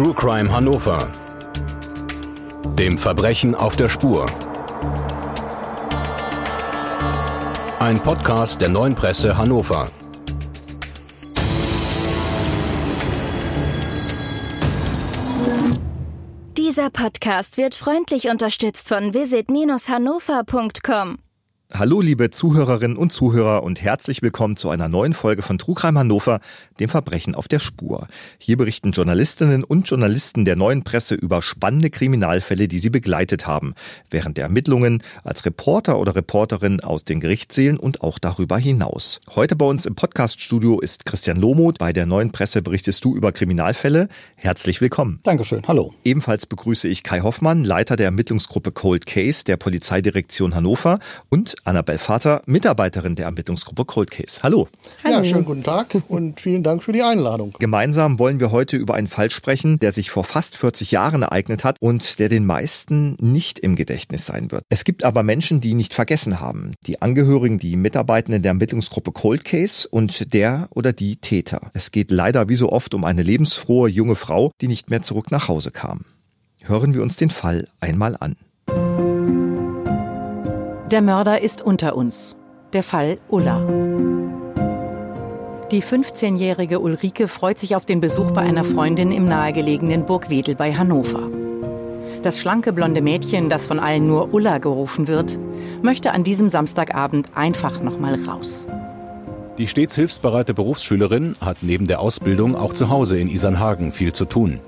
True Crime Hannover. Dem Verbrechen auf der Spur. Ein Podcast der neuen Presse Hannover. Dieser Podcast wird freundlich unterstützt von visit-hannover.com. Hallo liebe Zuhörerinnen und Zuhörer und herzlich willkommen zu einer neuen Folge von Trugheim Hannover, dem Verbrechen auf der Spur. Hier berichten Journalistinnen und Journalisten der neuen Presse über spannende Kriminalfälle, die sie begleitet haben, während der Ermittlungen als Reporter oder Reporterin aus den Gerichtssälen und auch darüber hinaus. Heute bei uns im Podcaststudio ist Christian Lomuth. Bei der neuen Presse berichtest du über Kriminalfälle. Herzlich willkommen. Dankeschön. Hallo. Ebenfalls begrüße ich Kai Hoffmann, Leiter der Ermittlungsgruppe Cold Case der Polizeidirektion Hannover und Annabel Vater, Mitarbeiterin der Ermittlungsgruppe Cold Case. Hallo. Hallo. Ja, schönen guten Tag und vielen Dank für die Einladung. Gemeinsam wollen wir heute über einen Fall sprechen, der sich vor fast 40 Jahren ereignet hat und der den meisten nicht im Gedächtnis sein wird. Es gibt aber Menschen, die nicht vergessen haben. Die Angehörigen, die Mitarbeitenden der Ermittlungsgruppe Cold Case und der oder die Täter. Es geht leider wie so oft um eine lebensfrohe junge Frau, die nicht mehr zurück nach Hause kam. Hören wir uns den Fall einmal an. Der Mörder ist unter uns. Der Fall Ulla. Die 15-jährige Ulrike freut sich auf den Besuch bei einer Freundin im nahegelegenen Burgwedel bei Hannover. Das schlanke blonde Mädchen, das von allen nur Ulla gerufen wird, möchte an diesem Samstagabend einfach nochmal raus. Die stets hilfsbereite Berufsschülerin hat neben der Ausbildung auch zu Hause in Isernhagen viel zu tun.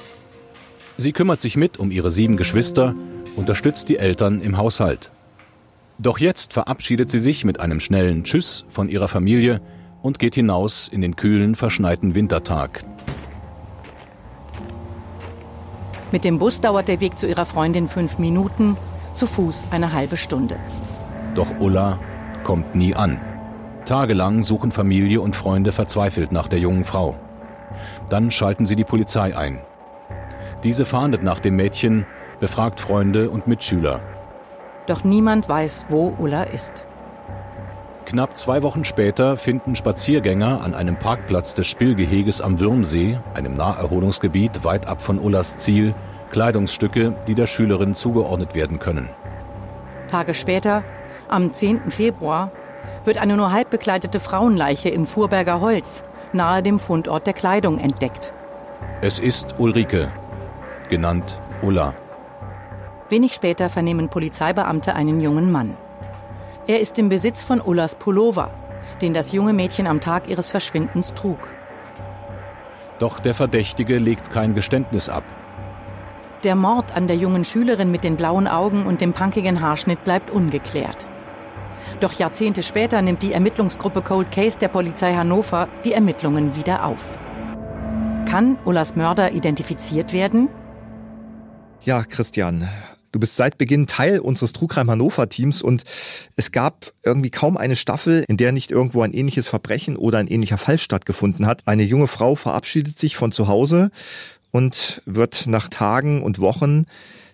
Sie kümmert sich mit um ihre sieben Geschwister, unterstützt die Eltern im Haushalt. Doch jetzt verabschiedet sie sich mit einem schnellen Tschüss von ihrer Familie und geht hinaus in den kühlen, verschneiten Wintertag. Mit dem Bus dauert der Weg zu ihrer Freundin fünf Minuten, zu Fuß eine halbe Stunde. Doch Ulla kommt nie an. Tagelang suchen Familie und Freunde verzweifelt nach der jungen Frau. Dann schalten sie die Polizei ein. Diese fahndet nach dem Mädchen, befragt Freunde und Mitschüler. Doch niemand weiß, wo Ulla ist. Knapp zwei Wochen später finden Spaziergänger an einem Parkplatz des Spillgeheges am Würmsee, einem Naherholungsgebiet weit ab von Ullas Ziel, Kleidungsstücke, die der Schülerin zugeordnet werden können. Tage später, am 10. Februar, wird eine nur halb bekleidete Frauenleiche im Fuhrberger Holz, nahe dem Fundort der Kleidung, entdeckt. Es ist Ulrike, genannt Ulla. Wenig später vernehmen Polizeibeamte einen jungen Mann. Er ist im Besitz von Ullas Pullover, den das junge Mädchen am Tag ihres Verschwindens trug. Doch der Verdächtige legt kein Geständnis ab. Der Mord an der jungen Schülerin mit den blauen Augen und dem punkigen Haarschnitt bleibt ungeklärt. Doch Jahrzehnte später nimmt die Ermittlungsgruppe Cold Case der Polizei Hannover die Ermittlungen wieder auf. Kann Ullas Mörder identifiziert werden? Ja, Christian, Du bist seit Beginn Teil unseres Trugheim Hannover Teams und es gab irgendwie kaum eine Staffel, in der nicht irgendwo ein ähnliches Verbrechen oder ein ähnlicher Fall stattgefunden hat. Eine junge Frau verabschiedet sich von zu Hause und wird nach Tagen und Wochen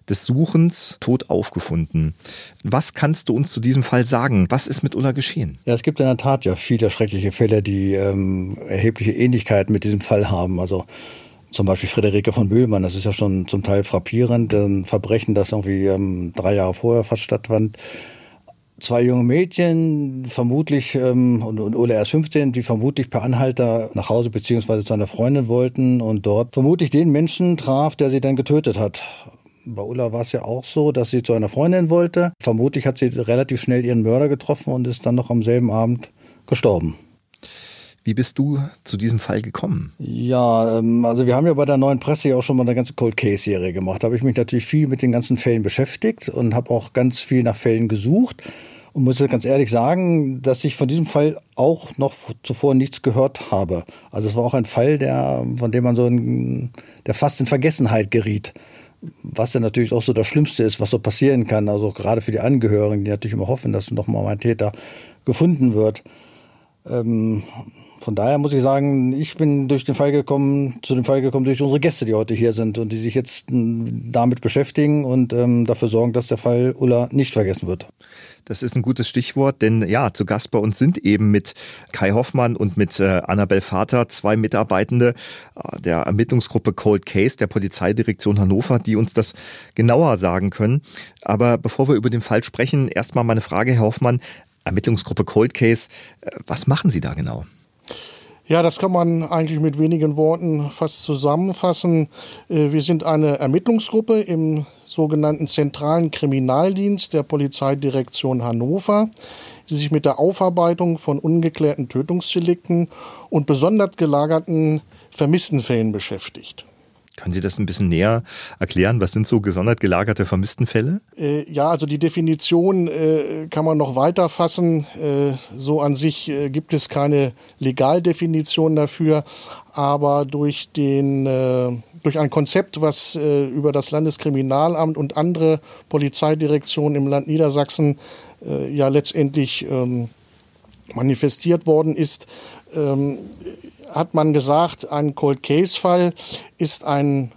des Suchens tot aufgefunden. Was kannst du uns zu diesem Fall sagen? Was ist mit Ulla geschehen? Ja, es gibt in der Tat ja viele schreckliche Fälle, die ähm, erhebliche Ähnlichkeit mit diesem Fall haben. Also zum Beispiel Friederike von Mühlmann, das ist ja schon zum Teil frappierend, ein Verbrechen, das irgendwie ähm, drei Jahre vorher fast stattfand. Zwei junge Mädchen, vermutlich, ähm, und, und Ulla erst 15, die vermutlich per Anhalter nach Hause beziehungsweise zu einer Freundin wollten und dort vermutlich den Menschen traf, der sie dann getötet hat. Bei Ulla war es ja auch so, dass sie zu einer Freundin wollte. Vermutlich hat sie relativ schnell ihren Mörder getroffen und ist dann noch am selben Abend gestorben. Wie bist du zu diesem Fall gekommen? Ja, ähm, also wir haben ja bei der neuen Presse ja auch schon mal eine ganze Cold Case Serie gemacht. Da habe ich mich natürlich viel mit den ganzen Fällen beschäftigt und habe auch ganz viel nach Fällen gesucht und muss ganz ehrlich sagen, dass ich von diesem Fall auch noch zuvor nichts gehört habe. Also es war auch ein Fall, der, von dem man so in, der fast in Vergessenheit geriet. Was ja natürlich auch so das Schlimmste ist, was so passieren kann. Also gerade für die Angehörigen, die natürlich immer hoffen, dass noch mal ein Täter gefunden wird. Ähm, Von daher muss ich sagen, ich bin durch den Fall gekommen, zu dem Fall gekommen durch unsere Gäste, die heute hier sind und die sich jetzt damit beschäftigen und ähm, dafür sorgen, dass der Fall Ulla nicht vergessen wird. Das ist ein gutes Stichwort, denn ja, zu Gast bei uns sind eben mit Kai Hoffmann und mit äh, Annabel Vater zwei Mitarbeitende äh, der Ermittlungsgruppe Cold Case der Polizeidirektion Hannover, die uns das genauer sagen können. Aber bevor wir über den Fall sprechen, erstmal meine Frage, Herr Hoffmann, Ermittlungsgruppe Cold Case, äh, was machen Sie da genau? Ja, das kann man eigentlich mit wenigen Worten fast zusammenfassen. Äh, wir sind eine Ermittlungsgruppe im sogenannten Zentralen Kriminaldienst der Polizeidirektion Hannover, die sich mit der Aufarbeitung von ungeklärten Tötungsdelikten und besonders gelagerten Vermisstenfällen beschäftigt. Können Sie das ein bisschen näher erklären? Was sind so gesondert gelagerte Vermisstenfälle? Äh, ja, also die Definition äh, kann man noch weiter fassen. Äh, so an sich äh, gibt es keine Legaldefinition dafür, aber durch den äh, durch ein Konzept, was äh, über das Landeskriminalamt und andere Polizeidirektionen im Land Niedersachsen ja letztendlich ähm, manifestiert worden ist, ähm, hat man gesagt, ein Cold Case Fall ist ein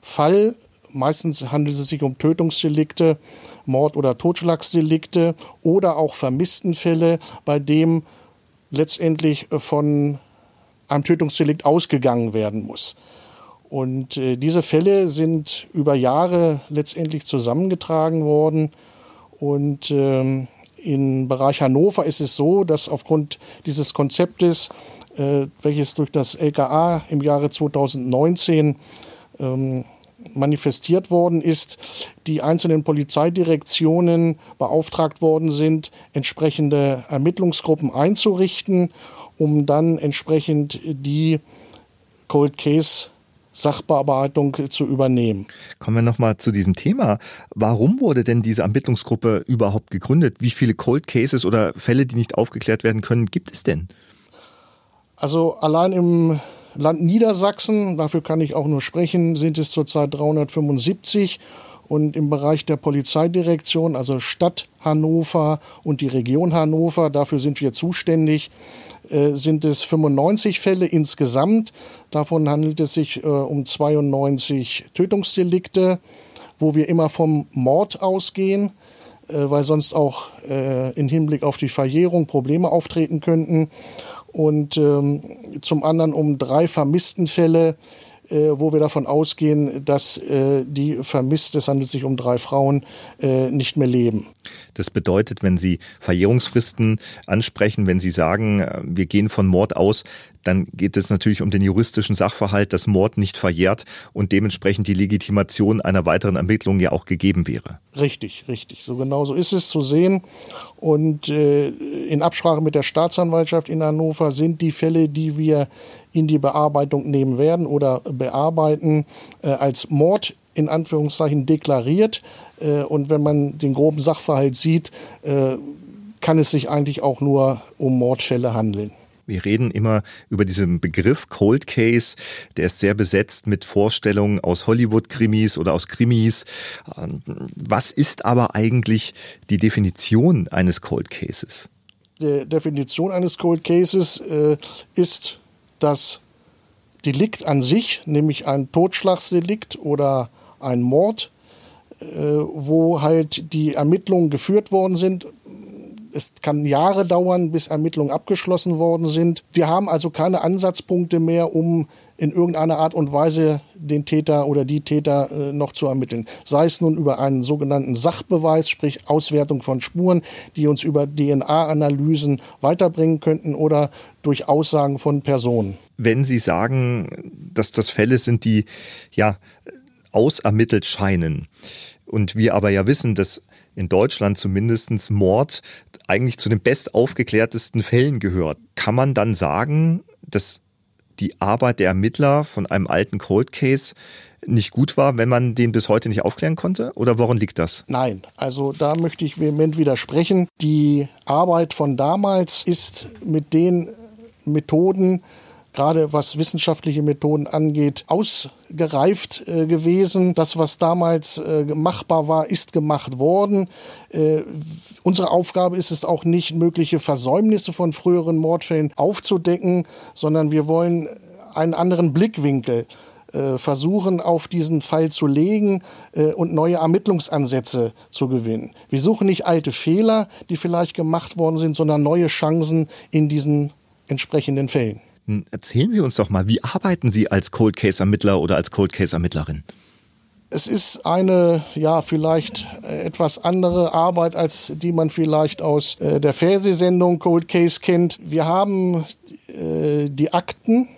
Fall, meistens handelt es sich um Tötungsdelikte, Mord- oder Totschlagsdelikte oder auch Vermisstenfälle, bei dem letztendlich von einem Tötungsdelikt ausgegangen werden muss. Und äh, diese Fälle sind über Jahre letztendlich zusammengetragen worden. Und ähm, im Bereich Hannover ist es so, dass aufgrund dieses Konzeptes welches durch das LKA im Jahre 2019 ähm, manifestiert worden ist, die einzelnen Polizeidirektionen beauftragt worden sind, entsprechende Ermittlungsgruppen einzurichten, um dann entsprechend die Cold Case Sachbearbeitung zu übernehmen. Kommen wir nochmal zu diesem Thema. Warum wurde denn diese Ermittlungsgruppe überhaupt gegründet? Wie viele Cold Cases oder Fälle, die nicht aufgeklärt werden können, gibt es denn? Also allein im Land Niedersachsen, dafür kann ich auch nur sprechen, sind es zurzeit 375 und im Bereich der Polizeidirektion, also Stadt Hannover und die Region Hannover, dafür sind wir zuständig, äh, sind es 95 Fälle insgesamt. Davon handelt es sich äh, um 92 Tötungsdelikte, wo wir immer vom Mord ausgehen, äh, weil sonst auch im Hinblick auf die Verjährung Probleme auftreten könnten und ähm, zum anderen um drei Vermisstenfälle, äh, wo wir davon ausgehen, dass äh, die vermisst, es handelt sich um drei Frauen, äh, nicht mehr leben. Das bedeutet, wenn Sie Verjährungsfristen ansprechen, wenn Sie sagen, äh, wir gehen von Mord aus, dann geht es natürlich um den juristischen Sachverhalt, dass Mord nicht verjährt und dementsprechend die Legitimation einer weiteren Ermittlung ja auch gegeben wäre. Richtig, richtig. So genau so ist es zu sehen. Und äh, in Absprache mit der Staatsanwaltschaft in Hannover sind die Fälle, die wir in die Bearbeitung nehmen werden oder bearbeiten, äh, als Mord in Anführungszeichen deklariert. Äh, und wenn man den groben Sachverhalt sieht, äh, kann es sich eigentlich auch nur um Mordfälle handeln. Wir reden immer über diesen Begriff Cold Case. Der ist sehr besetzt mit Vorstellungen aus Hollywood-Krimis oder aus Krimis. Ähm, was ist aber eigentlich die Definition eines Cold Cases? Die Definition eines Cold Cases äh, ist das Delikt an sich, nämlich ein Totschlagsdelikt oder ein Mord, wo halt die Ermittlungen geführt worden sind es kann Jahre dauern, bis Ermittlungen abgeschlossen worden sind. Wir haben also keine Ansatzpunkte mehr, um in irgendeiner Art und Weise den Täter oder die Täter äh, noch zu ermitteln. Sei es nun über einen sogenannten Sachbeweis, sprich Auswertung von Spuren, die uns über DNA-Analysen weiterbringen könnten oder durch Aussagen von Personen. Wenn Sie sagen, dass das Fälle sind, die ja ausermittelt scheinen und wir aber ja wissen, dass in Deutschland zumindest Mord eigentlich zu den bestaufgeklärtesten Fällen gehört. Kann man dann sagen, dass die Arbeit der Ermittler von einem alten Cold Case nicht gut war, wenn man den bis heute nicht aufklären konnte? Oder woran liegt das? Nein, also da möchte ich vehement widersprechen. Die Arbeit von damals ist mit den Methoden gerade was wissenschaftliche Methoden angeht, ausgereift äh, gewesen. Das, was damals äh, machbar war, ist gemacht worden. Äh, unsere Aufgabe ist es auch nicht, mögliche Versäumnisse von früheren Mordfällen aufzudecken, sondern wir wollen einen anderen Blickwinkel äh, versuchen, auf diesen Fall zu legen äh, und neue Ermittlungsansätze zu gewinnen. Wir suchen nicht alte Fehler, die vielleicht gemacht worden sind, sondern neue Chancen in diesen entsprechenden Fällen. Erzählen Sie uns doch mal, wie arbeiten Sie als Cold Case Ermittler oder als Cold Case Ermittlerin? Es ist eine, ja, vielleicht äh, etwas andere Arbeit, als die man vielleicht aus äh, der Fernsehsendung Cold Case kennt. Wir haben äh, die Akten,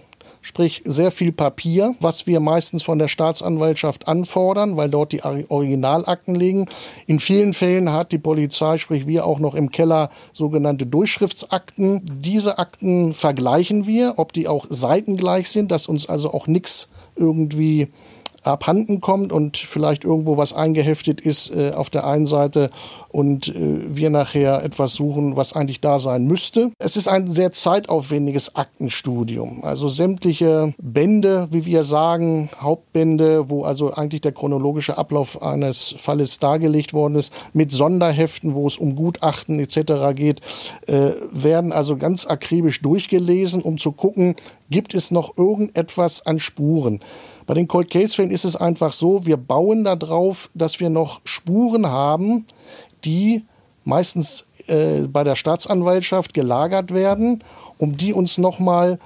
sprich sehr viel Papier, was wir meistens von der Staatsanwaltschaft anfordern, weil dort die Originalakten liegen. In vielen Fällen hat die Polizei, sprich wir auch noch im Keller sogenannte Durchschriftsakten. Diese Akten vergleichen wir, ob die auch seitengleich sind, dass uns also auch nichts irgendwie abhanden kommt und vielleicht irgendwo was eingeheftet ist äh, auf der einen Seite und äh, wir nachher etwas suchen, was eigentlich da sein müsste. Es ist ein sehr zeitaufwendiges Aktenstudium. Also sämtliche Bände, wie wir sagen, Hauptbände, wo also eigentlich der chronologische Ablauf eines Falles dargelegt worden ist, mit Sonderheften, wo es um Gutachten etc. geht, äh, werden also ganz akribisch durchgelesen, um zu gucken, gibt es noch irgendetwas an Spuren. Bei den Cold Case-Fällen ist es einfach so, wir bauen darauf, dass wir noch Spuren haben, die meistens äh, bei der Staatsanwaltschaft gelagert werden, um die uns nochmal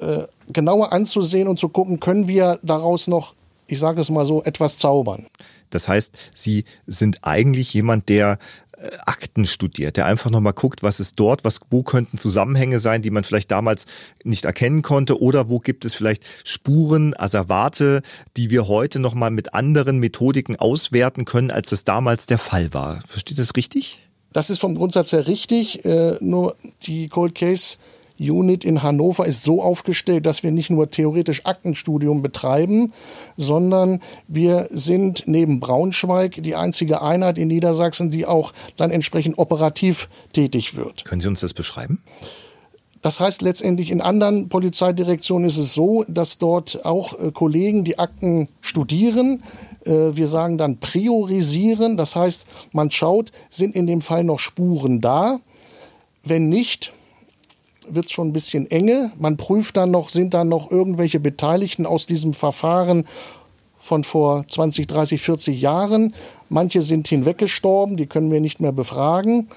äh, genauer anzusehen und zu gucken, können wir daraus noch, ich sage es mal so, etwas zaubern. Das heißt, Sie sind eigentlich jemand, der Akten studiert, der einfach nochmal guckt, was ist dort, was, wo könnten Zusammenhänge sein, die man vielleicht damals nicht erkennen konnte oder wo gibt es vielleicht Spuren, Asservate, die wir heute nochmal mit anderen Methodiken auswerten können, als es damals der Fall war. Versteht das richtig? Das ist vom Grundsatz her richtig, äh, nur die Cold Case Unit in Hannover ist so aufgestellt, dass wir nicht nur theoretisch Aktenstudium betreiben, sondern wir sind neben Braunschweig die einzige Einheit in Niedersachsen, die auch dann entsprechend operativ tätig wird. Können Sie uns das beschreiben? Das heißt letztendlich in anderen Polizeidirektionen ist es so, dass dort auch äh, Kollegen die Akten studieren. Äh, wir sagen dann priorisieren. Das heißt, man schaut, sind in dem Fall noch Spuren da? Wenn nicht, wird es schon ein bisschen enge. Man prüft dann noch, sind da noch irgendwelche Beteiligten aus diesem Verfahren von vor 20, 30, 40 Jahren. Manche sind hinweggestorben, die können wir nicht mehr befragen.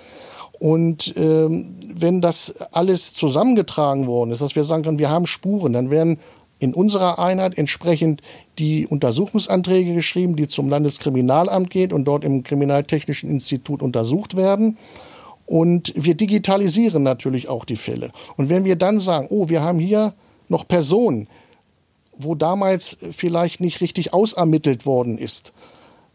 Und ähm, wenn das alles zusammengetragen worden ist, dass wir sagen können, wir haben Spuren, dann werden in unserer Einheit entsprechend die Untersuchungsanträge geschrieben, die zum Landeskriminalamt gehen und dort im Kriminaltechnischen Institut untersucht werden. Und wir digitalisieren natürlich auch die Fälle. Und wenn wir dann sagen, oh, wir haben hier noch Personen, wo damals vielleicht nicht richtig ausermittelt worden ist,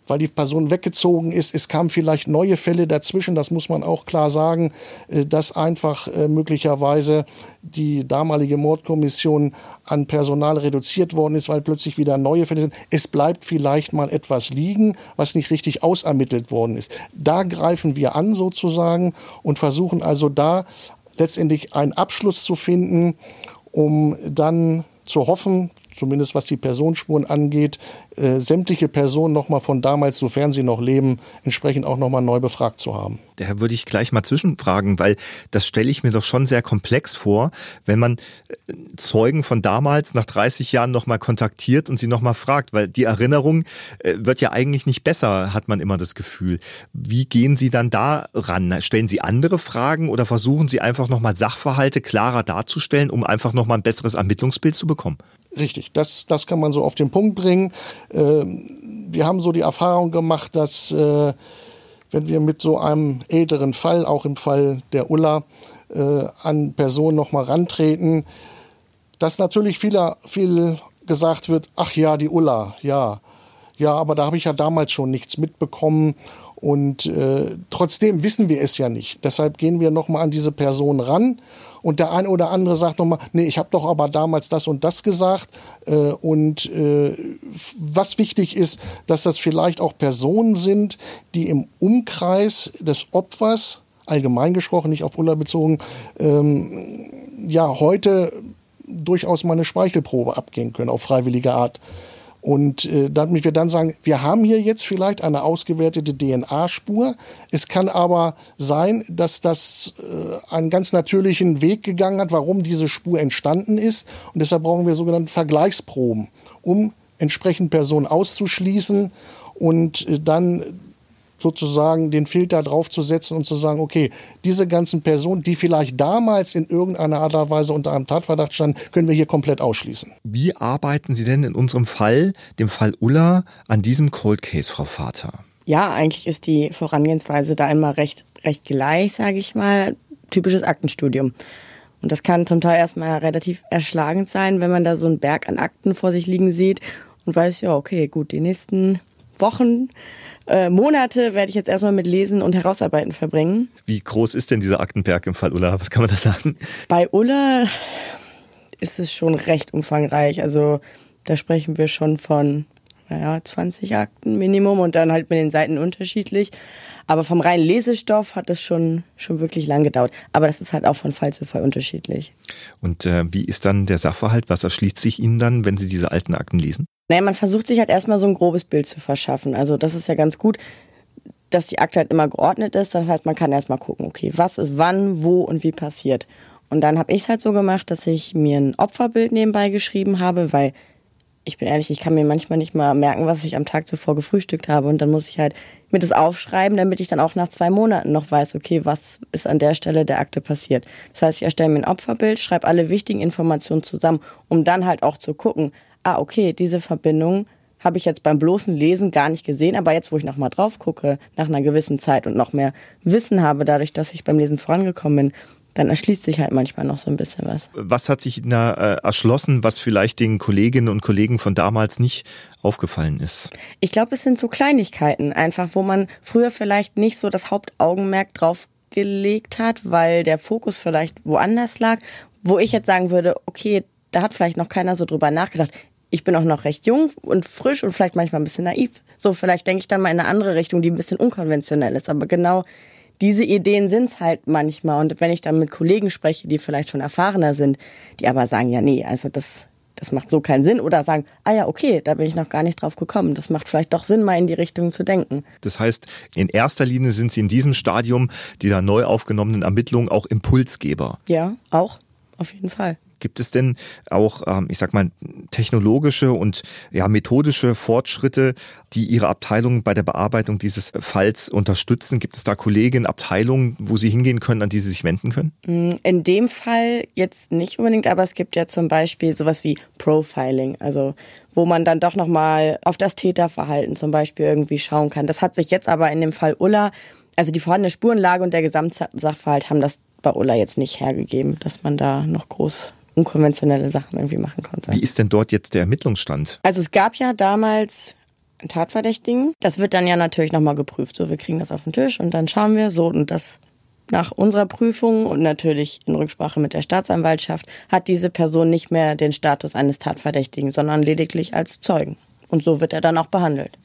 weil die Person weggezogen ist. Es kamen vielleicht neue Fälle dazwischen, das muss man auch klar sagen, äh, dass einfach äh, möglicherweise die damalige Mordkommission an Personal reduziert worden ist, weil plötzlich wieder neue Fälle sind. Es bleibt vielleicht mal etwas liegen, was nicht richtig ausermittelt worden ist. Da greifen wir an sozusagen und versuchen also da letztendlich einen Abschluss zu finden, um dann zu hoffen, zumindest was die Personenspuren angeht, äh, sämtliche Personen nochmal von damals, sofern sie noch leben, entsprechend auch nochmal neu befragt zu haben. Daher würde ich gleich mal zwischenfragen, weil das stelle ich mir doch schon sehr komplex vor, wenn man äh, Zeugen von damals nach 30 Jahren nochmal kontaktiert und sie nochmal fragt, weil die Erinnerung äh, wird ja eigentlich nicht besser, hat man immer das Gefühl. Wie gehen Sie dann da ran? Stellen Sie andere Fragen oder versuchen Sie einfach nochmal Sachverhalte klarer darzustellen, um einfach nochmal ein besseres Ermittlungsbild zu bekommen? Richtig, das, das kann man so auf den Punkt bringen. Ähm, wir haben so die Erfahrung gemacht, dass äh, wenn wir mit so einem älteren Fall, auch im Fall der Ulla, äh, an Personen nochmal rantreten, dass natürlich viel, viel gesagt wird, ach ja, die Ulla, ja. Ja, aber da habe ich ja damals schon nichts mitbekommen und äh, trotzdem wissen wir es ja nicht. Deshalb gehen wir nochmal an diese Person ran und der eine oder andere sagt nochmal, nee, ich habe doch aber damals das und das gesagt. Äh, und äh, was wichtig ist, dass das vielleicht auch Personen sind, die im Umkreis des Opfers, allgemein gesprochen, nicht auf Ulla bezogen, ähm, ja, heute durchaus mal eine Speichelprobe abgehen können auf freiwillige Art. Und äh, damit wir dann sagen, wir haben hier jetzt vielleicht eine ausgewertete DNA-Spur. Es kann aber sein, dass das äh, einen ganz natürlichen Weg gegangen hat, warum diese Spur entstanden ist. Und deshalb brauchen wir sogenannte Vergleichsproben, um entsprechend Personen auszuschließen und äh, dann sozusagen den Filter draufzusetzen und zu sagen, okay, diese ganzen Personen, die vielleicht damals in irgendeiner Art und Weise unter einem Tatverdacht standen, können wir hier komplett ausschließen. Wie arbeiten Sie denn in unserem Fall, dem Fall Ulla, an diesem Cold Case, Frau Vater? Ja, eigentlich ist die Vorangehensweise da immer recht, recht gleich, sage ich mal. Typisches Aktenstudium. Und das kann zum Teil erstmal relativ erschlagend sein, wenn man da so einen Berg an Akten vor sich liegen sieht und weiß, ja, okay, gut, die nächsten Wochen äh, Monate werde ich jetzt erstmal mit Lesen und Herausarbeiten verbringen. Wie groß ist denn dieser Aktenberg im Fall Ulla? Was kann man da sagen? Bei Ulla ist es schon recht umfangreich. Also da sprechen wir schon von naja, 20 Akten Minimum und dann halt mit den Seiten unterschiedlich. Aber vom reinen Lesestoff hat es schon, schon wirklich lang gedauert. Aber das ist halt auch von Fall zu Fall unterschiedlich. Und äh, wie ist dann der Sachverhalt? Was erschließt sich Ihnen dann, wenn Sie diese alten Akten lesen? Naja, man versucht sich halt erstmal so ein grobes Bild zu verschaffen. Also das ist ja ganz gut, dass die Akte halt immer geordnet ist. Das heißt, man kann erstmal gucken, okay, was ist wann, wo und wie passiert. Und dann habe ich es halt so gemacht, dass ich mir ein Opferbild nebenbei geschrieben habe, weil ich bin ehrlich, ich kann mir manchmal nicht mal merken, was ich am Tag zuvor gefrühstückt habe. Und dann muss ich halt mir das aufschreiben, damit ich dann auch nach zwei Monaten noch weiß, okay, was ist an der Stelle der Akte passiert. Das heißt, ich erstelle mir ein Opferbild, schreibe alle wichtigen Informationen zusammen, um dann halt auch zu gucken, ah, okay, diese Verbindung habe ich jetzt beim bloßen Lesen gar nicht gesehen, aber jetzt, wo ich nochmal drauf gucke, nach einer gewissen Zeit und noch mehr Wissen habe, dadurch, dass ich beim Lesen vorangekommen bin, dann erschließt sich halt manchmal noch so ein bisschen was. Was hat sich da äh, erschlossen, was vielleicht den Kolleginnen und Kollegen von damals nicht aufgefallen ist? Ich glaube, es sind so Kleinigkeiten einfach, wo man früher vielleicht nicht so das Hauptaugenmerk drauf gelegt hat, weil der Fokus vielleicht woanders lag, wo ich jetzt sagen würde, okay, da hat vielleicht noch keiner so drüber nachgedacht. Ich bin auch noch recht jung und frisch und vielleicht manchmal ein bisschen naiv. So, vielleicht denke ich dann mal in eine andere Richtung, die ein bisschen unkonventionell ist. Aber genau diese Ideen sind's halt manchmal. Und wenn ich dann mit Kollegen spreche, die vielleicht schon erfahrener sind, die aber sagen, ja, nee, also das, das macht so keinen Sinn. Oder sagen, ah ja, okay, da bin ich noch gar nicht drauf gekommen. Das macht vielleicht doch Sinn, mal in die Richtung zu denken. Das heißt, in erster Linie sind Sie in diesem Stadium dieser neu aufgenommenen Ermittlungen auch Impulsgeber. Ja, auch, auf jeden Fall. Gibt es denn auch, ähm, ich sag mal, technologische und ja, methodische Fortschritte, die Ihre Abteilung bei der Bearbeitung dieses Falls unterstützen? Gibt es da Kolleginnen, Abteilungen, wo Sie hingehen können, an die Sie sich wenden können? Mm, in dem Fall jetzt nicht unbedingt, aber es gibt ja zum Beispiel sowas wie Profiling, also wo man dann doch nochmal auf das Täterverhalten zum Beispiel irgendwie schauen kann. Das hat sich jetzt aber in dem Fall Ulla, also die vorhandene Spurenlage und der Gesamtsachverhalt haben das bei Ulla jetzt nicht hergegeben, dass man da noch groß unkonventionelle Sachen irgendwie machen konnte. Wie ist denn dort jetzt der Ermittlungsstand? Also es gab ja damals einen Tatverdächtigen. Das wird dann ja natürlich nochmal geprüft. So, wir kriegen das auf den Tisch und dann schauen wir so und das nach unserer Prüfung und natürlich in Rücksprache mit der Staatsanwaltschaft hat diese Person nicht mehr den Status eines Tatverdächtigen, sondern lediglich als Zeugen. Und so wird er dann auch behandelt.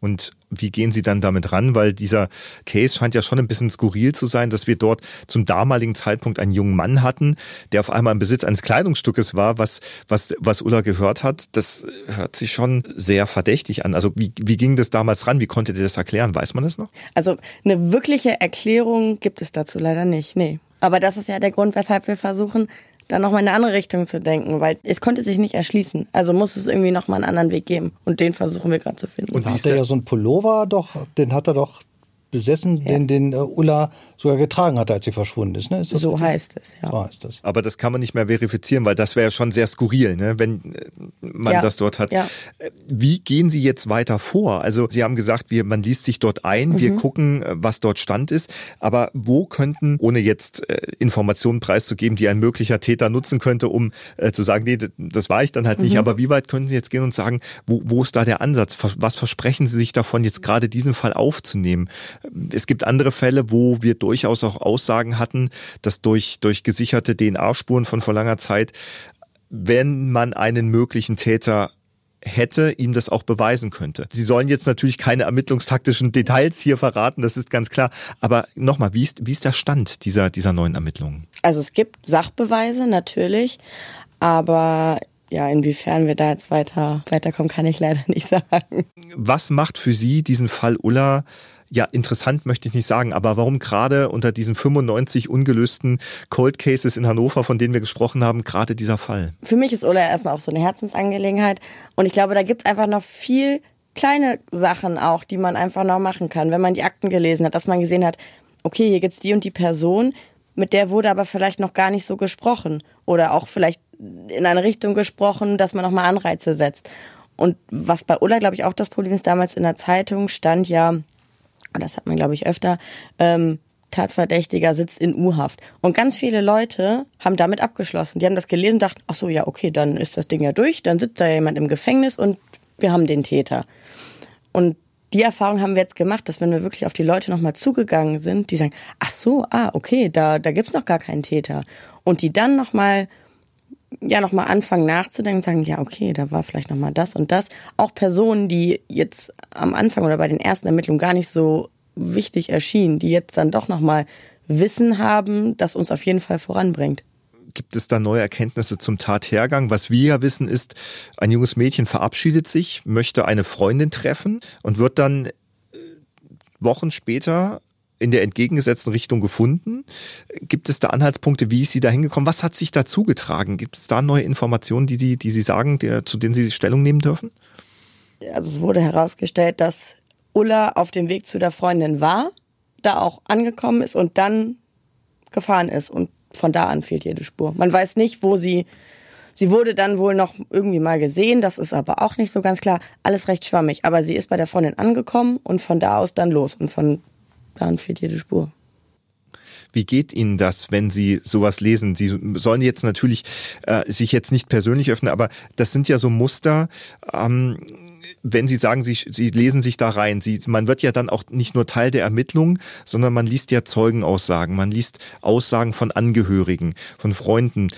Und wie gehen Sie dann damit ran? Weil dieser Case scheint ja schon ein bisschen skurril zu sein, dass wir dort zum damaligen Zeitpunkt einen jungen Mann hatten, der auf einmal im Besitz eines Kleidungsstückes war, was, was, was Ulla gehört hat. Das hört sich schon sehr verdächtig an. Also wie, wie ging das damals ran? Wie konnte ihr das erklären? Weiß man das noch? Also eine wirkliche Erklärung gibt es dazu leider nicht. Nee. Aber das ist ja der Grund, weshalb wir versuchen, dann nochmal in eine andere Richtung zu denken, weil es konnte sich nicht erschließen. Also muss es irgendwie nochmal einen anderen Weg geben. Und den versuchen wir gerade zu finden. Und da hat er ja so ein Pullover doch, den hat er doch besessen, ja. den, den uh, Ulla sogar getragen hatte, als sie verschwunden ist. Ne? ist so richtig? heißt es, ja. So heißt es. Aber das kann man nicht mehr verifizieren, weil das wäre ja schon sehr skurril, ne? wenn äh, man ja. das dort hat. Ja. Äh, wie gehen Sie jetzt weiter vor? Also Sie haben gesagt, wir, man liest sich dort ein, mhm. wir gucken, was dort Stand ist. Aber wo könnten, ohne jetzt äh, Informationen preiszugeben, die ein möglicher Täter nutzen könnte, um äh, zu sagen, nee, das war ich dann halt nicht. Mhm. Aber wie weit können Sie jetzt gehen und sagen, wo, wo ist da der Ansatz? Was versprechen Sie sich davon, jetzt gerade diesen Fall aufzunehmen? Es gibt andere Fälle, wo wir durchaus auch Aussagen hatten, dass durch, durch gesicherte DNA-Spuren von vor langer Zeit, wenn man einen möglichen Täter hätte, ihm das auch beweisen könnte. Sie sollen jetzt natürlich keine ermittlungstaktischen Details hier verraten, das ist ganz klar. Aber nochmal, wie ist, wie ist der Stand dieser, dieser neuen Ermittlungen? Also es gibt Sachbeweise natürlich, Aber ja, inwiefern wir da jetzt weiter weiterkommen, kann ich leider nicht sagen. Was macht für Sie diesen Fall Ulla ja, interessant möchte ich nicht sagen, aber warum gerade unter diesen 95 ungelösten Cold Cases in Hannover, von denen wir gesprochen haben, gerade dieser Fall? Für mich ist Ulla erstmal auch so eine Herzensangelegenheit und ich glaube, da gibt es einfach noch viel kleine Sachen auch, die man einfach noch machen kann, wenn man die Akten gelesen hat, dass man gesehen hat, okay, hier gibt's die und die Person, mit der wurde aber vielleicht noch gar nicht so gesprochen oder auch vielleicht in eine Richtung gesprochen, dass man nochmal Anreize setzt. Und was bei Ulla, glaube ich, auch das Problem ist, damals in der Zeitung stand ja, das hat man, glaube ich, öfter, ähm, Tatverdächtiger sitzt in U-Haft. Und ganz viele Leute haben damit abgeschlossen. Die haben das gelesen und dachten, ach so, ja, okay, dann ist das Ding ja durch, dann sitzt da jemand im Gefängnis und wir haben den Täter. Und die Erfahrung haben wir jetzt gemacht, dass wenn wir wirklich auf die Leute nochmal zugegangen sind, die sagen, ach so, ah, okay, da, da gibt's noch gar keinen Täter. Und die dann nochmal ja nochmal anfangen nachzudenken und sagen, ja, okay, da war vielleicht nochmal das und das. Auch Personen, die jetzt am Anfang oder bei den ersten Ermittlungen gar nicht so wichtig erschienen, die jetzt dann doch nochmal Wissen haben, das uns auf jeden Fall voranbringt. Gibt es da neue Erkenntnisse zum Tathergang? Was wir ja wissen ist, ein junges Mädchen verabschiedet sich, möchte eine Freundin treffen und wird dann äh, Wochen später in der entgegengesetzten Richtung gefunden? Gibt es da Anhaltspunkte, wie ist sie da hingekommen? Was hat sich da zugetragen? Gibt es da neue Informationen, die Sie, die Sie sagen, der, zu denen Sie Stellung nehmen dürfen? Also es wurde herausgestellt, dass Ulla auf dem Weg zu der Freundin war, da auch angekommen ist und dann gefahren ist und von da an fehlt jede Spur. Man weiß nicht, wo sie Sie wurde dann wohl noch irgendwie mal gesehen, das ist aber auch nicht so ganz klar. Alles recht schwammig, aber sie ist bei der Freundin angekommen und von da aus dann los und von dann fehlt jede Spur. Wie geht Ihnen das, wenn Sie sowas lesen? Sie sollen jetzt natürlich äh, sich jetzt nicht persönlich öffnen, aber das sind ja so Muster. Ähm, wenn Sie sagen, Sie, Sie lesen sich da rein, Sie, man wird ja dann auch nicht nur Teil der Ermittlungen, sondern man liest ja Zeugenaussagen, man liest Aussagen von Angehörigen, von Freunden.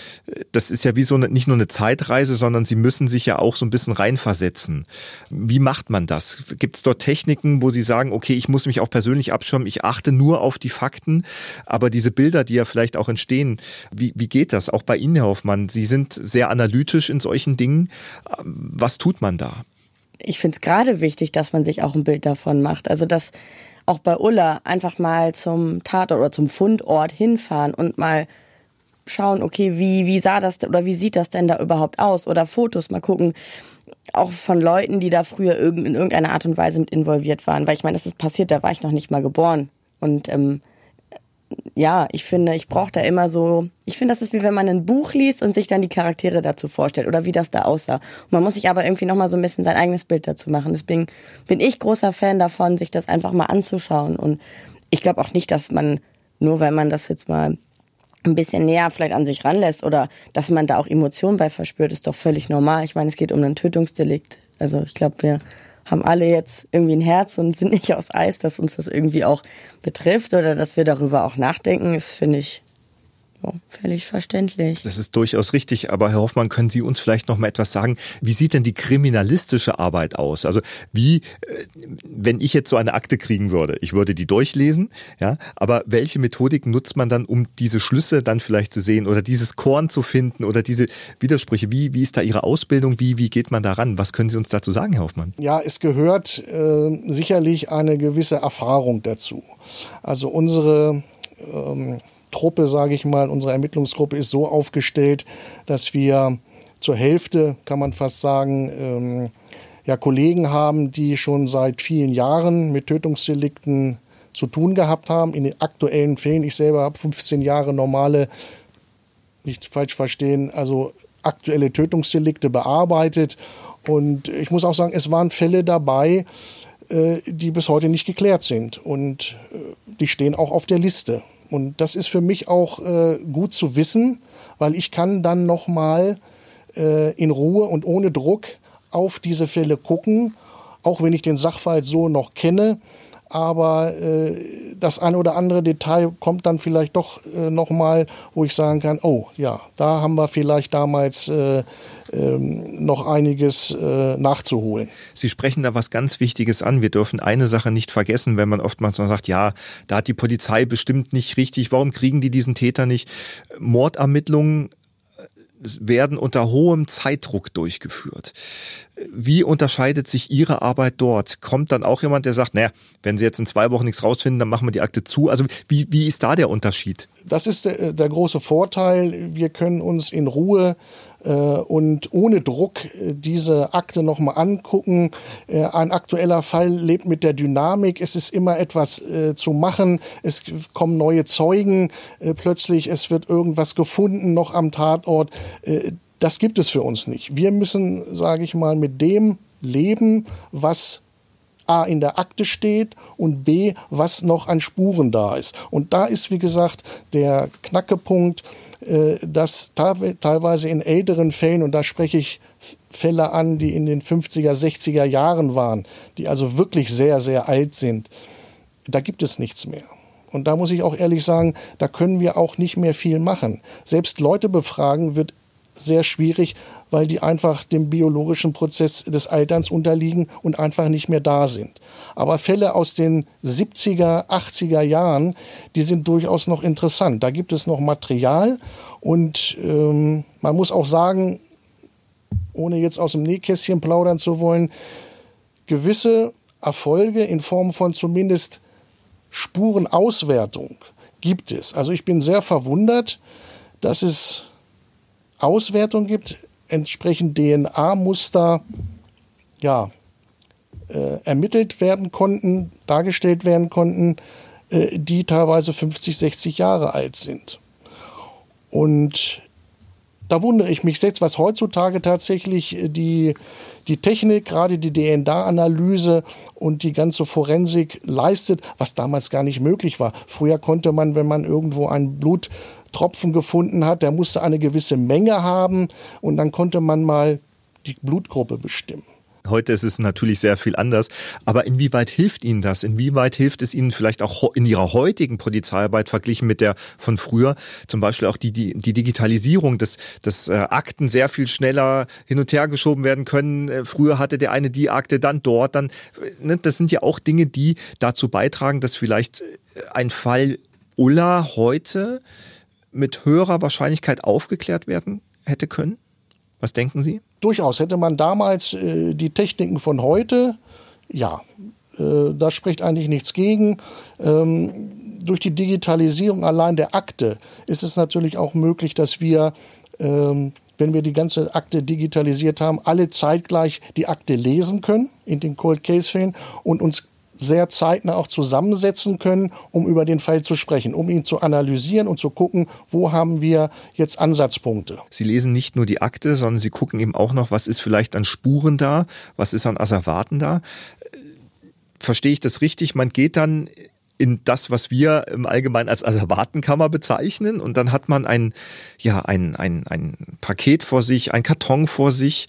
Das ist ja wie so eine, nicht nur eine Zeitreise, sondern Sie müssen sich ja auch so ein bisschen reinversetzen. Wie macht man das? Gibt es dort Techniken, wo Sie sagen, okay, ich muss mich auch persönlich abschirmen, ich achte nur auf die Fakten, aber diese Bilder, die ja vielleicht auch entstehen, wie, wie geht das? Auch bei Ihnen, Herr Hoffmann, Sie sind sehr analytisch in solchen Dingen. Was tut man da? Ich finde es gerade wichtig, dass man sich auch ein Bild davon macht. Also dass auch bei Ulla einfach mal zum Tatort oder zum Fundort hinfahren und mal schauen, okay, wie, wie sah das oder wie sieht das denn da überhaupt aus? Oder Fotos mal gucken, auch von Leuten, die da früher in irgendeiner Art und Weise mit involviert waren. Weil ich meine, das ist passiert, da war ich noch nicht mal geboren. Und ähm, ja, ich finde, ich brauche da immer so, ich finde, das ist wie wenn man ein Buch liest und sich dann die Charaktere dazu vorstellt oder wie das da aussah. Und man muss sich aber irgendwie nochmal so ein bisschen sein eigenes Bild dazu machen. Deswegen bin ich großer Fan davon, sich das einfach mal anzuschauen. Und ich glaube auch nicht, dass man, nur weil man das jetzt mal ein bisschen näher vielleicht an sich ranlässt oder dass man da auch Emotionen bei verspürt, ist doch völlig normal. Ich meine, es geht um einen Tötungsdelikt. Also ich glaube, wir haben alle jetzt irgendwie ein Herz und sind nicht aus Eis, dass uns das irgendwie auch betrifft oder dass wir darüber auch nachdenken, ist, finde ich, so, völlig verständlich. Das ist durchaus richtig, aber Herr Hoffmann, können Sie uns vielleicht noch mal etwas sagen? Wie sieht denn die kriminalistische Arbeit aus? Also wie, äh, wenn ich jetzt so eine Akte kriegen würde, ich würde die durchlesen, ja, aber welche Methodik nutzt man dann, um diese Schlüsse dann vielleicht zu sehen oder dieses Korn zu finden oder diese Widersprüche? Wie, wie ist da Ihre Ausbildung? Wie, wie geht man daran? Was können Sie uns dazu sagen, Herr Hoffmann? Ja, es gehört äh, sicherlich eine gewisse Erfahrung dazu. Also unsere ähm, Truppe, sage ich mal, unsere Ermittlungsgruppe ist so aufgestellt, dass wir zur Hälfte, kann man fast sagen, ähm, ja, Kollegen haben, die schon seit vielen Jahren mit Tötungsdelikten zu tun gehabt haben. In den aktuellen Fällen, ich selber habe 15 Jahre normale, nicht falsch verstehen, also aktuelle Tötungsdelikte bearbeitet. Und ich muss auch sagen, es waren Fälle dabei, äh, die bis heute nicht geklärt sind. Und äh, die stehen auch auf der Liste. Und das ist für mich auch äh, gut zu wissen, weil ich kann dann nochmal äh, in Ruhe und ohne Druck auf diese Fälle gucken, auch wenn ich den Sachverhalt so noch kenne. Aber äh, das ein oder andere Detail kommt dann vielleicht doch äh, nochmal, wo ich sagen kann, oh ja, da haben wir vielleicht damals äh, ähm, noch einiges äh, nachzuholen. Sie sprechen da was ganz Wichtiges an. Wir dürfen eine Sache nicht vergessen, wenn man oftmals sagt, ja, da hat die Polizei bestimmt nicht richtig, warum kriegen die diesen Täter nicht? Mordermittlungen werden unter hohem Zeitdruck durchgeführt. Wie unterscheidet sich Ihre Arbeit dort? Kommt dann auch jemand, der sagt, naja, wenn Sie jetzt in zwei Wochen nichts rausfinden, dann machen wir die Akte zu. Also wie, wie ist da der Unterschied? Das ist der, der große Vorteil. Wir können uns in Ruhe äh, und ohne Druck äh, diese Akte nochmal angucken. Äh, ein aktueller Fall lebt mit der Dynamik. Es ist immer etwas zu machen. Es kommen neue Zeugen plötzlich. Es wird irgendwas gefunden noch am Tatort. Das gibt es für uns nicht. Wir müssen, sage ich mal, mit dem leben, was A in der Akte steht und B, was noch an Spuren da ist. Und da ist, wie gesagt, der Knackepunkt, äh, dass teilweise in älteren Fällen, und da spreche ich Fälle an, die in den 50er, 60er Jahren waren, die also wirklich sehr, sehr alt sind, da gibt es nichts mehr. Und da muss ich auch ehrlich sagen, da können wir auch nicht mehr viel machen. Selbst Leute befragen wird sehr schwierig, weil die einfach dem biologischen Prozess des Alterns unterliegen und einfach nicht mehr da sind. Aber Fälle aus den 70er, 80er Jahren, die sind durchaus noch interessant. Da gibt es noch Material und ähm, man muss auch sagen, ohne jetzt aus dem Nähkästchen plaudern zu wollen, gewisse Erfolge in Form von zumindest Spurenauswertung gibt es. Also ich bin sehr verwundert, dass es Auswertung gibt, entsprechend DNA-Muster ja, äh, ermittelt werden konnten, dargestellt werden konnten, äh, die teilweise 50, 60 Jahre alt sind. Und da wundere ich mich selbst, was heutzutage tatsächlich die, die Technik, gerade die DNA-Analyse und die ganze Forensik leistet, was damals gar nicht möglich war. Früher konnte man, wenn man irgendwo ein Blut Tropfen gefunden hat, der musste eine gewisse Menge haben und dann konnte man mal die Blutgruppe bestimmen. Heute ist es natürlich sehr viel anders. Aber inwieweit hilft Ihnen das? Inwieweit hilft es Ihnen vielleicht auch in Ihrer heutigen Polizeiarbeit verglichen mit der von früher? Zum Beispiel auch die, die, die Digitalisierung, dass, dass äh, Akten sehr viel schneller hin und her geschoben werden können. Äh, früher hatte der eine die Akte, dann dort, dann. Ne, das sind ja auch Dinge, die dazu beitragen, dass vielleicht ein Fall Ulla heute mit höherer Wahrscheinlichkeit aufgeklärt werden hätte können? Was denken Sie? Durchaus. Hätte man damals äh, die Techniken von heute, ja, äh, da spricht eigentlich nichts gegen. Ähm, durch die Digitalisierung allein der Akte ist es natürlich auch möglich, dass wir, ähm, wenn wir die ganze Akte digitalisiert haben, alle zeitgleich die Akte lesen können in den Cold Case Fällen und uns sehr zeitnah auch zusammensetzen können, um über den Fall zu sprechen, um ihn zu analysieren und zu gucken, wo haben wir jetzt Ansatzpunkte. Sie lesen nicht nur die Akte, sondern Sie gucken eben auch noch, was ist vielleicht an Spuren da, was ist an Asservaten da. Verstehe ich das richtig? Man geht dann in das, was wir im Allgemeinen als Asservatenkammer bezeichnen. Und dann hat man ein, ja, ein, ein, ein Paket vor sich, ein Karton vor sich.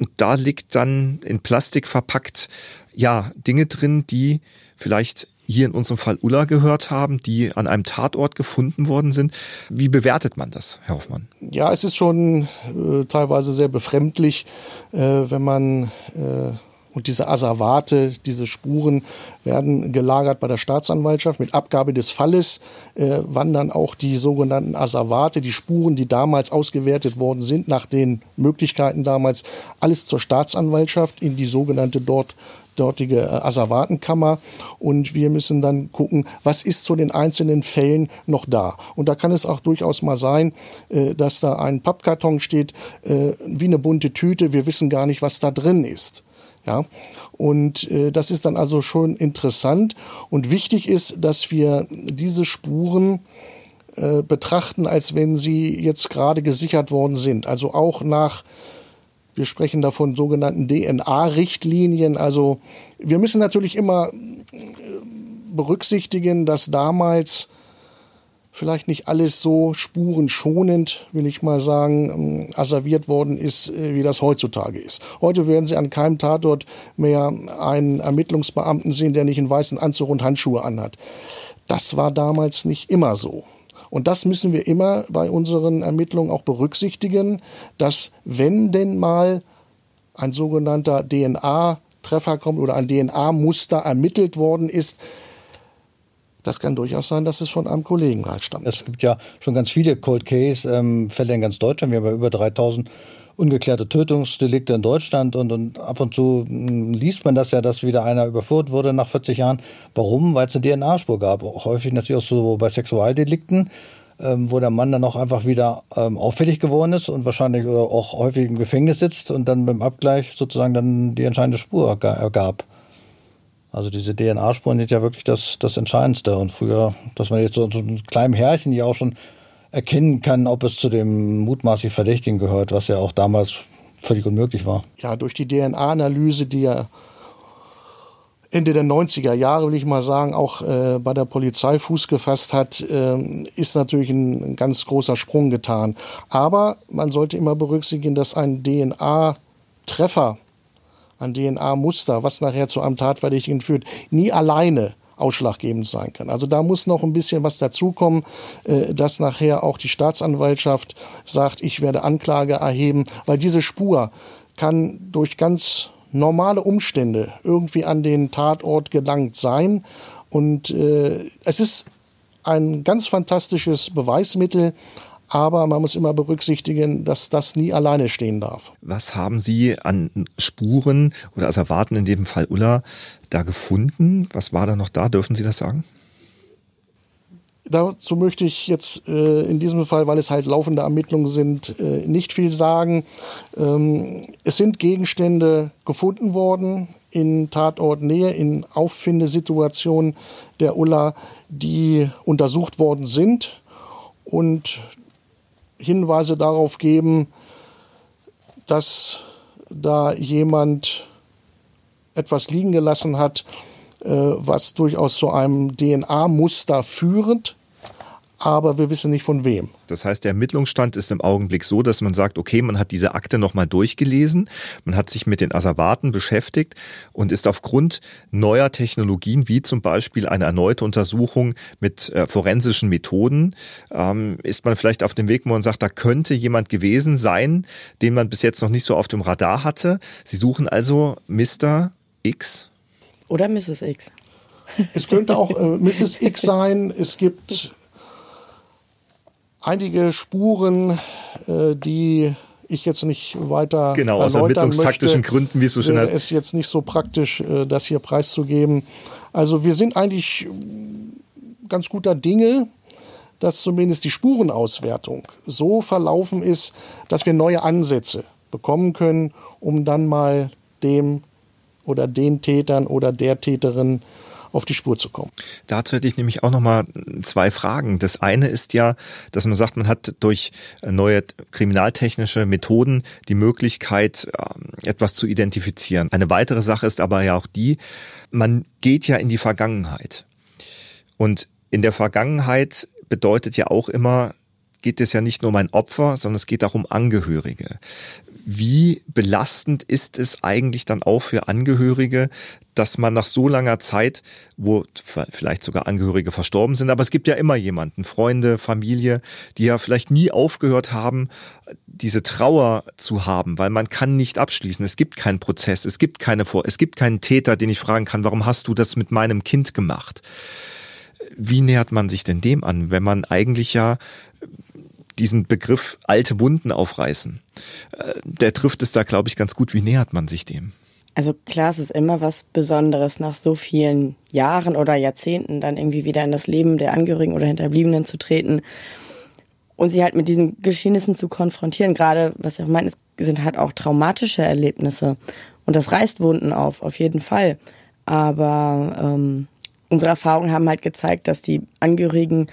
Und da liegt dann in Plastik verpackt ja, Dinge drin, die vielleicht hier in unserem Fall Ulla gehört haben, die an einem Tatort gefunden worden sind. Wie bewertet man das, Herr Hoffmann? Ja, es ist schon äh, teilweise sehr befremdlich, äh, wenn man äh, und diese Asservate, diese Spuren werden gelagert bei der Staatsanwaltschaft. Mit Abgabe des Falles äh, wandern auch die sogenannten Asservate, die Spuren, die damals ausgewertet worden sind, nach den Möglichkeiten damals, alles zur Staatsanwaltschaft in die sogenannte dort dortige äh, Asservatenkammer und wir müssen dann gucken, was ist zu den einzelnen Fällen noch da. Und da kann es auch durchaus mal sein, äh, dass da ein Pappkarton steht, äh, wie eine bunte Tüte, wir wissen gar nicht, was da drin ist. Ja, und äh, das ist dann also schon interessant und wichtig ist, dass wir diese Spuren äh, betrachten, als wenn sie jetzt gerade gesichert worden sind. Also auch nach wir sprechen davon sogenannten DNA-Richtlinien. Also wir müssen natürlich immer äh, berücksichtigen, dass damals vielleicht nicht alles so spurenschonend, will ich mal sagen, ähm, asserviert worden ist, äh, wie das heutzutage ist. Heute werden Sie an keinem Tatort mehr einen Ermittlungsbeamten sehen, der nicht einen weißen Anzug und Handschuhe anhat. Das war damals nicht immer so. Und das müssen wir immer bei unseren Ermittlungen auch berücksichtigen, dass wenn denn mal ein sogenannter DNA-Treffer kommt oder ein dna treffer kommt oder ein dna muster ermittelt worden ist, Das kann durchaus sein, dass es von einem Kollegen halt stammt. Es gibt ja schon ganz viele Cold Case-Fälle in ganz Deutschland. Wir haben ja über 3000 ungeklärte Tötungsdelikte in Deutschland und, und ab und zu hm, liest man das ja, dass wieder einer überführt wurde nach 40 Jahren. Warum? Weil es eine DNA-Spur gab. Auch häufig natürlich auch so bei Sexualdelikten, ähm, wo der Mann dann auch einfach wieder ähm, auffällig geworden ist und wahrscheinlich oder auch häufig im Gefängnis sitzt und dann beim Abgleich sozusagen dann die entscheidende Spur ergab. Also diese DNA-Spuren sind ja wirklich das, das Entscheidendste. Und früher, dass man jetzt so, so ein kleinem Härchen ja auch schon erkennen kann, ob es zu dem mutmaßlich Verdächtigen gehört, was ja auch damals völlig unmöglich war. Ja, durch die DNA-Analyse, die ja Ende der 90er Jahre, will ich mal sagen, auch äh, bei der Polizei Fuß gefasst hat, äh, ist natürlich ein, ein, ganz großer Sprung getan. Aber man sollte immer berücksichtigen, dass ein DNA-Treffer, ein DNA-Muster, was nachher zu einem Tatverdächtigen führt, nie alleine ausschlaggebend sein kann. Also da muss noch ein bisschen was dazukommen, äh, dass nachher auch die Staatsanwaltschaft sagt, ich werde Anklage erheben, weil diese Spur kann durch ganz normale Umstände irgendwie an den Tatort gelangt sein. Und äh, es ist ein ganz fantastisches Beweismittel, aber man muss immer berücksichtigen, dass das nie alleine stehen darf. Was haben Sie an Spuren oder als Erwarten in dem Fall Ulla da gefunden? Was war da noch da? Dürfen Sie das sagen? Dazu möchte ich jetzt äh, in diesem Fall, weil es halt laufende Ermittlungen sind, äh, nicht viel sagen. Ähm, es sind Gegenstände gefunden worden in Tatortnähe, in Auffindesituationen der Ulla, die untersucht worden sind. Und Hinweise darauf geben, dass da jemand etwas liegen gelassen hat, äh, was durchaus zu einem DNA-Muster führt aber wir wissen nicht von wem. Das heißt, der Ermittlungsstand ist im Augenblick so, dass man sagt, okay, man hat diese Akte nochmal durchgelesen, man hat sich mit den Asservaten beschäftigt und ist aufgrund neuer Technologien, wie zum Beispiel eine erneute Untersuchung mit äh, forensischen Methoden, ähm, ist man vielleicht auf dem Weg, wo man sagt, da könnte jemand gewesen sein, den man bis jetzt noch nicht so auf dem Radar hatte. Sie suchen also Mr. X. Oder Mrs. X. Es könnte auch äh, Mrs. X sein. Es gibt einige Spuren, äh, die ich jetzt nicht weiter genau aus ermittlungstaktischen Gründen, wie es so schön heißt, ist jetzt nicht so praktisch, äh, das hier preiszugeben. Also wir sind eigentlich ganz guter Dinge, dass zumindest die Spurenauswertung so verlaufen ist, dass wir neue Ansätze bekommen können, um dann mal dem oder den Tätern oder der Täterin auf die Spur zu kommen. Dazu hätte ich nämlich auch noch mal zwei Fragen. Das eine ist ja, dass man sagt, man hat durch neue kriminaltechnische Methoden die Möglichkeit, ähm, etwas zu identifizieren. Eine weitere Sache ist aber ja auch die, man geht ja in die Vergangenheit. Und in der Vergangenheit bedeutet ja auch immer, geht es ja nicht nur um ein Opfer, sondern es geht auch um Angehörige wie belastend ist es eigentlich dann auch für Angehörige, dass man nach so langer Zeit, wo vielleicht sogar Angehörige verstorben sind, aber es gibt ja immer jemanden, Freunde, Familie, die ja vielleicht nie aufgehört haben, diese Trauer zu haben, weil man kann nicht abschließen. Es gibt keinen Prozess, es gibt keine Vor, es gibt keinen Täter, den ich fragen kann, warum hast du das mit meinem Kind gemacht? Wie nähert man sich denn dem an, wenn man eigentlich ja diesen Begriff alte Wunden aufreißen. Äh, der trifft es da, glaube ich, ganz gut. Wie nähert man sich dem? Also klar, es ist immer was Besonderes, nach so vielen Jahren oder Jahrzehnten dann irgendwie wieder in das Leben der Angehörigen oder Hinterbliebenen zu treten und sie halt mit diesen Geschehnissen zu konfrontieren. Gerade, was ich auch meine, sind halt auch traumatische Erlebnisse. Und das reißt Wunden auf, auf jeden Fall. Aber ähm, unsere Erfahrungen haben halt gezeigt, dass die Angehörigen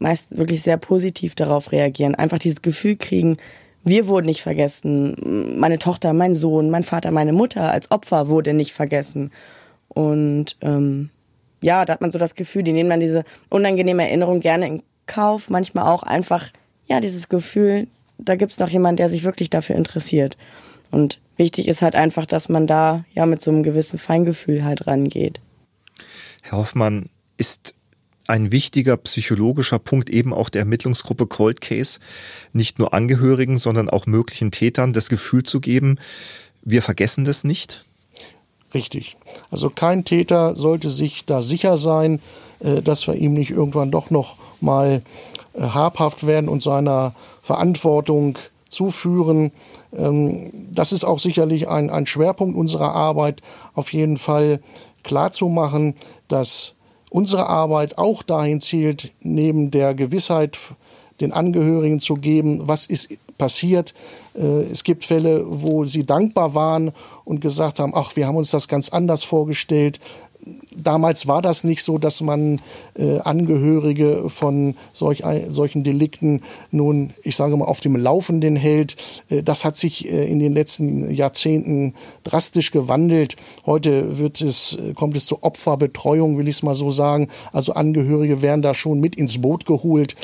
meist wirklich sehr positiv darauf reagieren. Einfach dieses Gefühl kriegen, wir wurden nicht vergessen. Meine Tochter, mein Sohn, mein Vater, meine Mutter als Opfer wurde nicht vergessen. Und ähm, ja, da hat man so das Gefühl, die nehmen dann diese unangenehme Erinnerung gerne in Kauf. Manchmal auch einfach, ja, dieses Gefühl, da gibt's noch jemand, der sich wirklich dafür interessiert. Und wichtig ist halt einfach, dass man da ja mit so einem gewissen Feingefühl halt rangeht. Herr Hoffmann, ist ein wichtiger psychologischer Punkt eben auch der Ermittlungsgruppe Cold Case, nicht nur Angehörigen, sondern auch möglichen Tätern das Gefühl zu geben, wir vergessen das nicht? Richtig. Also kein Täter sollte sich da sicher sein, äh, dass wir ihm nicht irgendwann doch noch mal äh, habhaft werden und seiner Verantwortung zuführen. Ähm, das ist auch sicherlich ein, ein Schwerpunkt unserer Arbeit, auf jeden Fall klarzumachen, dass unsere Arbeit auch dahin zielt, neben der Gewissheit den Angehörigen zu geben, was ist passiert. Äh, es gibt Fälle, wo sie dankbar waren und gesagt haben, ach, wir haben uns das ganz anders vorgestellt damals war das nicht so, dass man äh, Angehörige von solch, solchen Delikten nun, ich sage mal, auf dem Laufenden hält. Äh, das hat sich äh, in den letzten Jahrzehnten drastisch gewandelt. Heute wird es, äh, kommt es zur Opferbetreuung, will ich es mal so sagen. Also Angehörige werden da schon mit ins Boot geholt,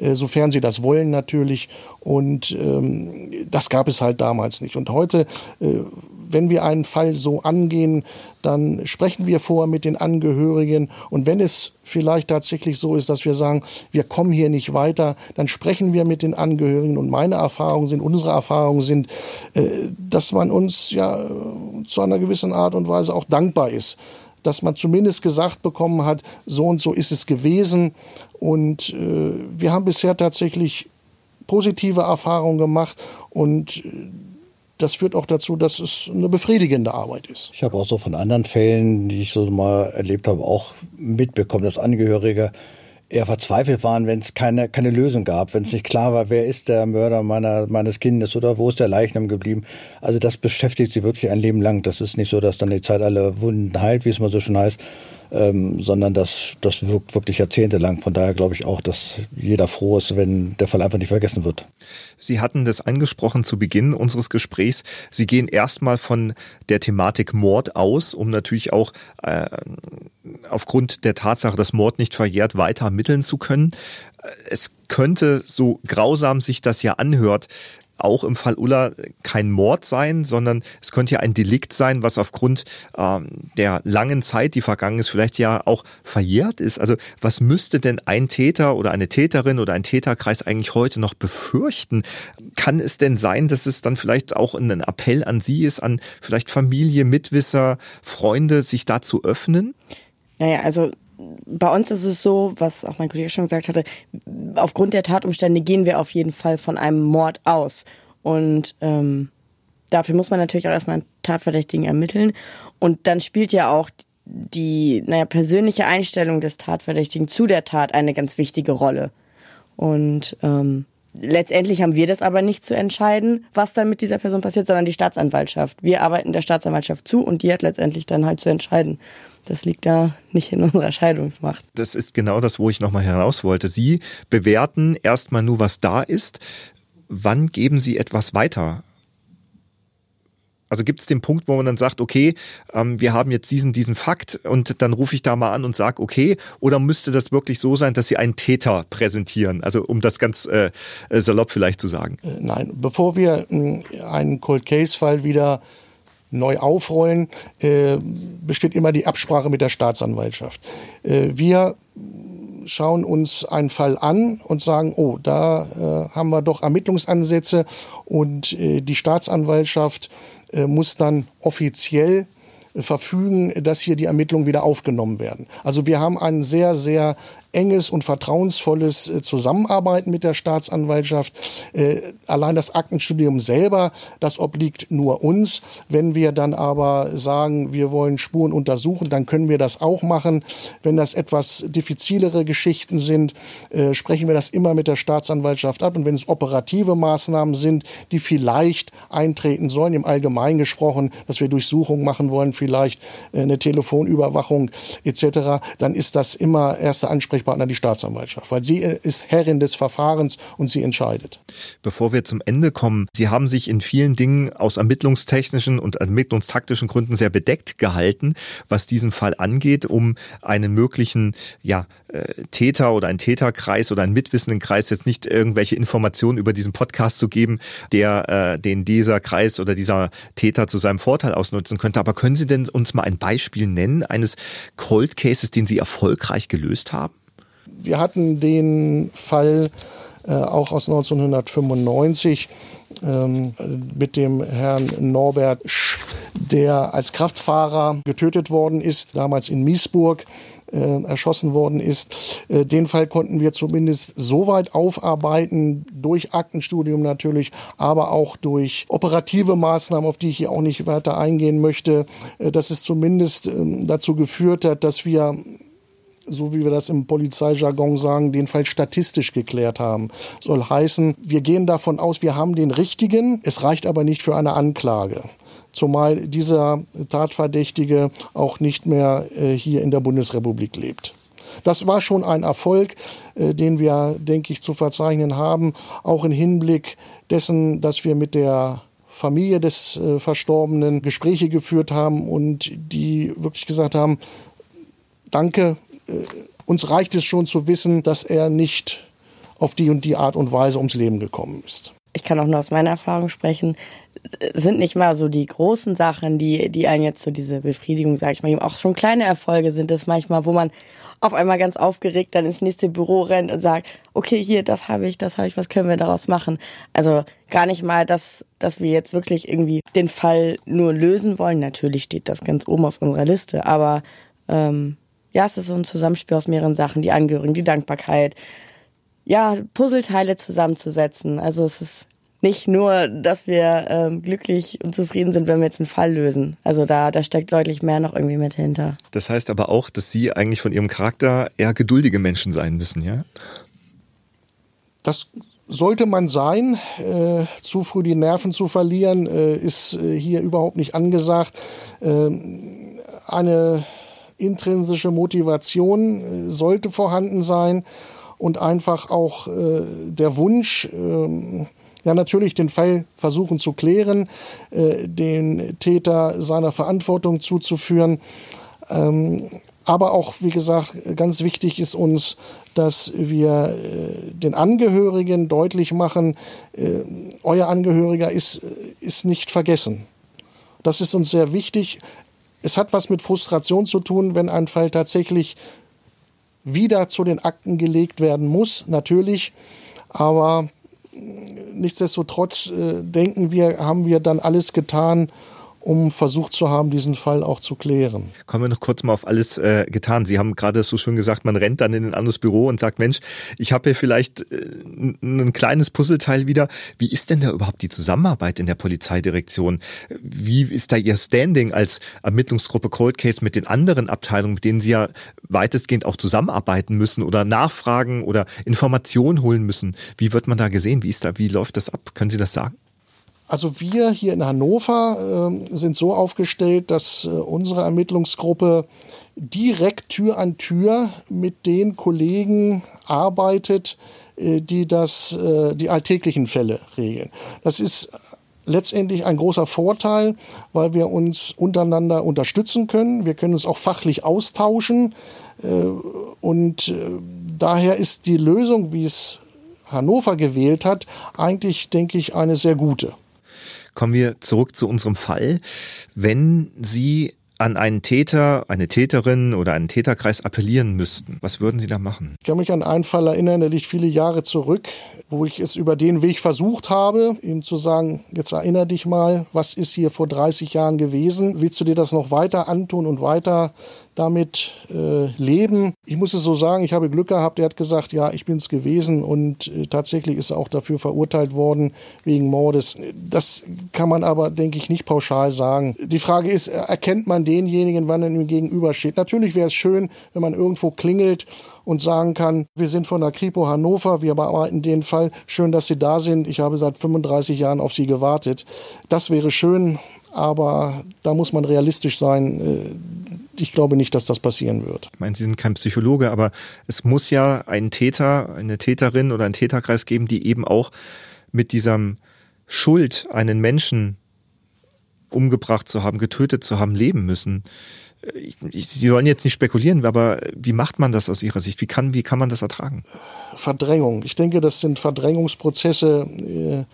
äh, sofern sie das wollen natürlich. Und ähm, das gab es halt damals nicht. Und heute äh, wenn wir einen Fall so angehen, dann sprechen wir vorher mit den Angehörigen. Und wenn es vielleicht tatsächlich so ist, dass wir sagen, wir kommen hier nicht weiter, dann sprechen wir mit den Angehörigen. Und meine Erfahrungen sind, unsere Erfahrungen sind, äh, dass man uns ja zu einer gewissen Art und Weise auch dankbar ist dass man zumindest gesagt bekommen hat, so und so ist es gewesen. Und äh, wir haben bisher tatsächlich positive Erfahrungen gemacht und äh, das führt auch dazu, dass es eine befriedigende Arbeit ist. Ich habe auch so von anderen Fällen, die ich so mal erlebt habe, auch mitbekommen, dass Angehörige eher verzweifelt waren, wenn es keine, keine Lösung gab, wenn es nicht klar war, wer ist der Mörder meiner, meines Kindes oder wo ist der Leichnam geblieben. Also das beschäftigt sie wirklich ein Leben lang. Das ist nicht so, dass dann die Zeit alle Wunden heilt, wie es mal so schön heißt, ähm, sondern das, das wirkt wirklich jahrzehntelang. Von daher glaube ich auch, dass jeder froh ist, wenn der Fall einfach nicht vergessen wird. Sie hatten das angesprochen zu Beginn unseres Gesprächs. Sie gehen erstmal von der Thematik Mord aus, um natürlich auch äh, aufgrund der Tatsache, dass Mord nicht verjährt, weiter ermitteln zu können. Es könnte, so grausam sich das ja anhört, auch im Fall Ulla kein Mord sein, sondern es könnte ja ein Delikt sein, was aufgrund ähm, der langen Zeit, die vergangen ist, vielleicht ja auch verjährt ist. Also was müsste denn ein Täter oder eine Täterin oder ein Täterkreis eigentlich heute noch befürchten? Kann es denn sein, dass es dann vielleicht auch ein Appell an Sie ist, an vielleicht Familie, Mitwisser, Freunde, sich da zu öffnen? Naja, also bei uns ist es so, was auch mein Kollege schon gesagt hatte, aufgrund der Tatumstände gehen wir auf jeden Fall von einem Mord aus. Und ähm, dafür muss man natürlich auch erstmal einen Tatverdächtigen ermitteln. Und dann spielt ja auch die naja, persönliche Einstellung des Tatverdächtigen zu der Tat eine ganz wichtige Rolle. Und ähm, letztendlich haben wir das aber nicht zu entscheiden, was dann mit dieser Person passiert, sondern die Staatsanwaltschaft. Wir arbeiten der Staatsanwaltschaft zu und die hat letztendlich dann halt zu entscheiden, das liegt da nicht in unserer Scheidungsmacht. Das ist genau das, wo ich nochmal heraus wollte. Sie bewerten erstmal nur, was da ist. Wann geben Sie etwas weiter? Also gibt es den Punkt, wo man dann sagt, okay, ähm, wir haben jetzt diesen, diesen Fakt und dann rufe ich da mal an und sage, okay, oder müsste das wirklich so sein, dass Sie einen Täter präsentieren? Also um das ganz äh, salopp vielleicht zu sagen. Äh, nein, bevor wir äh, einen Cold Case-Fall wieder neu aufrollen, äh, besteht immer die Absprache mit der Staatsanwaltschaft. Äh, wir schauen uns einen Fall an und sagen, oh, da äh, haben wir doch Ermittlungsansätze und äh, die Staatsanwaltschaft äh, muss dann offiziell verfügen, dass hier die Ermittlungen wieder aufgenommen werden. Also wir haben ein sehr, sehr enges und vertrauensvolles äh, Zusammenarbeiten mit der Staatsanwaltschaft. Äh, allein das Aktenstudium selber, das obliegt nur uns. Wenn wir dann aber sagen, wir wollen Spuren untersuchen, dann können wir das auch machen. Wenn das etwas diffizilere Geschichten sind, äh, sprechen wir das immer mit der Staatsanwaltschaft ab. Und wenn es operative Maßnahmen sind, die vielleicht eintreten sollen, im Allgemeinen gesprochen, dass wir Durchsuchungen machen wollen, vielleicht eine Telefonüberwachung etc., dann ist das immer erster Ansprechpartner Ansprechpartner die Staatsanwaltschaft, weil sie äh, ist Herrin des Verfahrens und sie entscheidet. Bevor wir zum Ende kommen, Sie haben sich in vielen Dingen aus ermittlungstechnischen und ermittlungstaktischen Gründen sehr bedeckt gehalten, was diesen Fall angeht, um einen möglichen ja, äh, Täter oder einen Täterkreis oder einen mitwissenden Kreis jetzt nicht irgendwelche Informationen über diesen Podcast zu geben, der äh, den dieser Kreis oder dieser Täter zu seinem Vorteil ausnutzen könnte. Aber können Sie denn uns mal ein Beispiel nennen eines Cold Cases, den Sie erfolgreich gelöst haben? Wir hatten den Fall äh, auch aus 1995 ähm, mit dem Herrn Norbert Sch, der als Kraftfahrer getötet worden ist, damals in Miesburg äh, erschossen worden ist. Äh, den Fall konnten wir zumindest so weit aufarbeiten, durch Aktenstudium natürlich, aber auch durch operative Maßnahmen, auf die ich hier auch nicht weiter eingehen möchte, äh, dass es zumindest ähm, dazu geführt hat, dass wir so wie wir das im Polizeijargon sagen, den Fall statistisch geklärt haben. Soll heißen, wir gehen davon aus, wir haben den richtigen, es reicht aber nicht für eine Anklage zumal dieser Tatverdächtige auch nicht mehr äh, hier in der Bundesrepublik lebt. Das war schon ein Erfolg, äh, den wir, denke ich, zu verzeichnen haben, auch im Hinblick dessen, dass wir mit der Familie des äh, Verstorbenen Gespräche geführt haben und die wirklich gesagt haben, danke, uns reicht es schon zu wissen, dass er nicht auf die und die Art und Weise ums Leben gekommen ist. Ich kann auch nur aus meiner Erfahrung sprechen sind nicht mal so die großen Sachen, die, die einen jetzt so diese Befriedigung, sag ich mal, auch schon kleine Erfolge sind es manchmal, wo man auf einmal ganz aufgeregt dann ins nächste Büro rennt und sagt, okay, hier, das habe ich, das habe ich, was können wir daraus machen? Also gar nicht mal, dass, dass wir jetzt wirklich irgendwie den Fall nur lösen wollen. Natürlich steht das ganz oben auf unserer Liste, aber ähm, ja, es ist so ein Zusammenspiel aus mehreren Sachen, die Angehörigen, die Dankbarkeit, ja, Puzzleteile zusammenzusetzen. Also es ist nicht nur, dass wir ähm, glücklich und zufrieden sind, wenn wir jetzt einen Fall lösen. Also da, da steckt deutlich mehr noch irgendwie mit hinter. Das heißt aber auch, dass Sie eigentlich von Ihrem Charakter eher geduldige Menschen sein müssen, ja? Das sollte man sein. Äh, zu früh die Nerven zu verlieren, äh, ist äh, hier überhaupt nicht angesagt. Ähm, eine intrinsische Motivation äh, sollte vorhanden sein und einfach auch äh, der Wunsch, ähm, ja natürlich den Fall versuchen zu klären, äh, den Täter seiner Verantwortung zuzuführen. Ähm, aber auch, wie gesagt, ganz wichtig ist uns, dass wir äh, den Angehörigen deutlich machen, äh, euer Angehöriger ist, ist nicht vergessen. Das ist uns sehr wichtig. Es hat was mit Frustration zu tun, wenn ein Fall tatsächlich wieder zu den Akten gelegt werden muss, natürlich. Aber nichtsdestotrotz äh, denken wir, haben wir dann alles getan, um versucht zu haben, diesen Fall auch zu klären. Kommen wir noch kurz mal auf alles äh, getan. Sie haben gerade so schön gesagt, man rennt dann in ein anderes Büro und sagt, Mensch, ich habe hier vielleicht äh, ein kleines Puzzleteil wieder. Wie ist denn da überhaupt die Zusammenarbeit in der Polizeidirektion? Wie ist da Ihr Standing als Ermittlungsgruppe Cold Case mit den anderen Abteilungen, mit denen Sie ja weitestgehend auch zusammenarbeiten müssen oder nachfragen oder Informationen holen müssen? Wie wird man da gesehen? Wie ist da, wie läuft das ab? Können Sie das sagen? Also wir hier in Hannover äh, sind so aufgestellt, dass äh, unsere Ermittlungsgruppe direkt Tür an Tür mit den Kollegen arbeitet, äh, die das, äh, die alltäglichen Fälle regeln. Das ist letztendlich ein großer Vorteil, weil wir uns untereinander unterstützen können. Wir können uns auch fachlich austauschen. Äh, und äh, daher ist die Lösung, wie es Hannover gewählt hat, eigentlich, denke ich, eine sehr gute. Kommen wir zurück zu unserem Fall. Wenn Sie an einen Täter, eine Täterin oder einen Täterkreis appellieren müssten, was würden Sie da machen? Ich kann mich an einen Fall erinnern, der liegt viele Jahre zurück, wo ich es über den Weg versucht habe, ihm zu sagen, jetzt erinnere dich mal, was ist hier vor 30 Jahren gewesen? Willst du dir das noch weiter antun und weiter damit äh, leben. Ich muss es so sagen, ich habe Glück gehabt. Er hat gesagt, ja, ich bin es gewesen und äh, tatsächlich ist er auch dafür verurteilt worden wegen Mordes. Das kann man aber, denke ich, nicht pauschal sagen. Die Frage ist, erkennt man denjenigen, wann er ihm gegenübersteht? Natürlich wäre es schön, wenn man irgendwo klingelt und sagen kann, wir sind von der Kripo Hannover, wir bearbeiten den Fall. Schön, dass Sie da sind. Ich habe seit 35 Jahren auf Sie gewartet. Das wäre schön, aber da muss man realistisch sein äh, ich glaube nicht, dass das passieren wird. Ich meine, Sie sind kein Psychologe, aber es muss ja einen Täter, eine Täterin oder einen Täterkreis geben, die eben auch mit diesem Schuld, einen Menschen umgebracht zu haben, getötet zu haben, leben müssen. Sie sollen jetzt nicht spekulieren, aber wie macht man das aus Ihrer Sicht? Wie kann, wie kann man das ertragen? Verdrängung. Ich denke, das sind Verdrängungsprozesse, äh,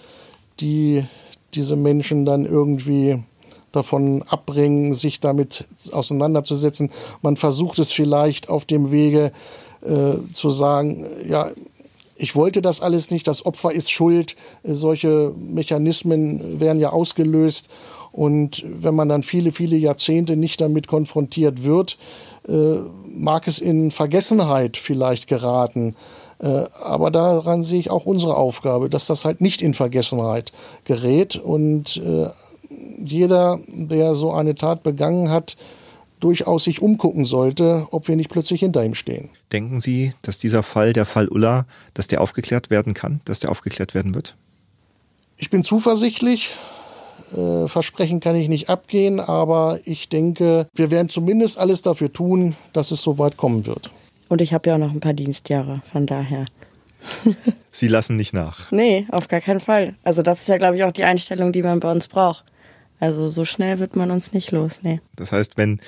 die diese Menschen dann irgendwie davon abbringen, sich damit auseinanderzusetzen. Man versucht es vielleicht auf dem Wege äh, zu sagen, ja, ich wollte das alles nicht, das Opfer ist schuld, solche Mechanismen werden ja ausgelöst. Und wenn man dann viele, viele Jahrzehnte nicht damit konfrontiert wird, äh, mag es in Vergessenheit vielleicht geraten. Äh, aber daran sehe ich auch unsere Aufgabe, dass das halt nicht in Vergessenheit gerät und äh, jeder, der so eine Tat begangen hat, durchaus sich umgucken sollte, ob wir nicht plötzlich hinter ihm stehen. Denken Sie, dass dieser Fall, der Fall Ulla, dass der aufgeklärt werden kann, dass der aufgeklärt werden wird? Ich bin zuversichtlich. Äh, Versprechen kann ich nicht abgehen, aber ich denke, wir werden zumindest alles dafür tun, dass es so weit kommen wird. Und ich habe ja auch noch ein paar Dienstjahre, von daher. Sie lassen nicht nach. Nee, auf gar keinen Fall. Also das ist ja, glaube ich, auch die Einstellung, die man bei uns braucht. Also so schnell wird man uns nicht los, nee. Das heißt, wenn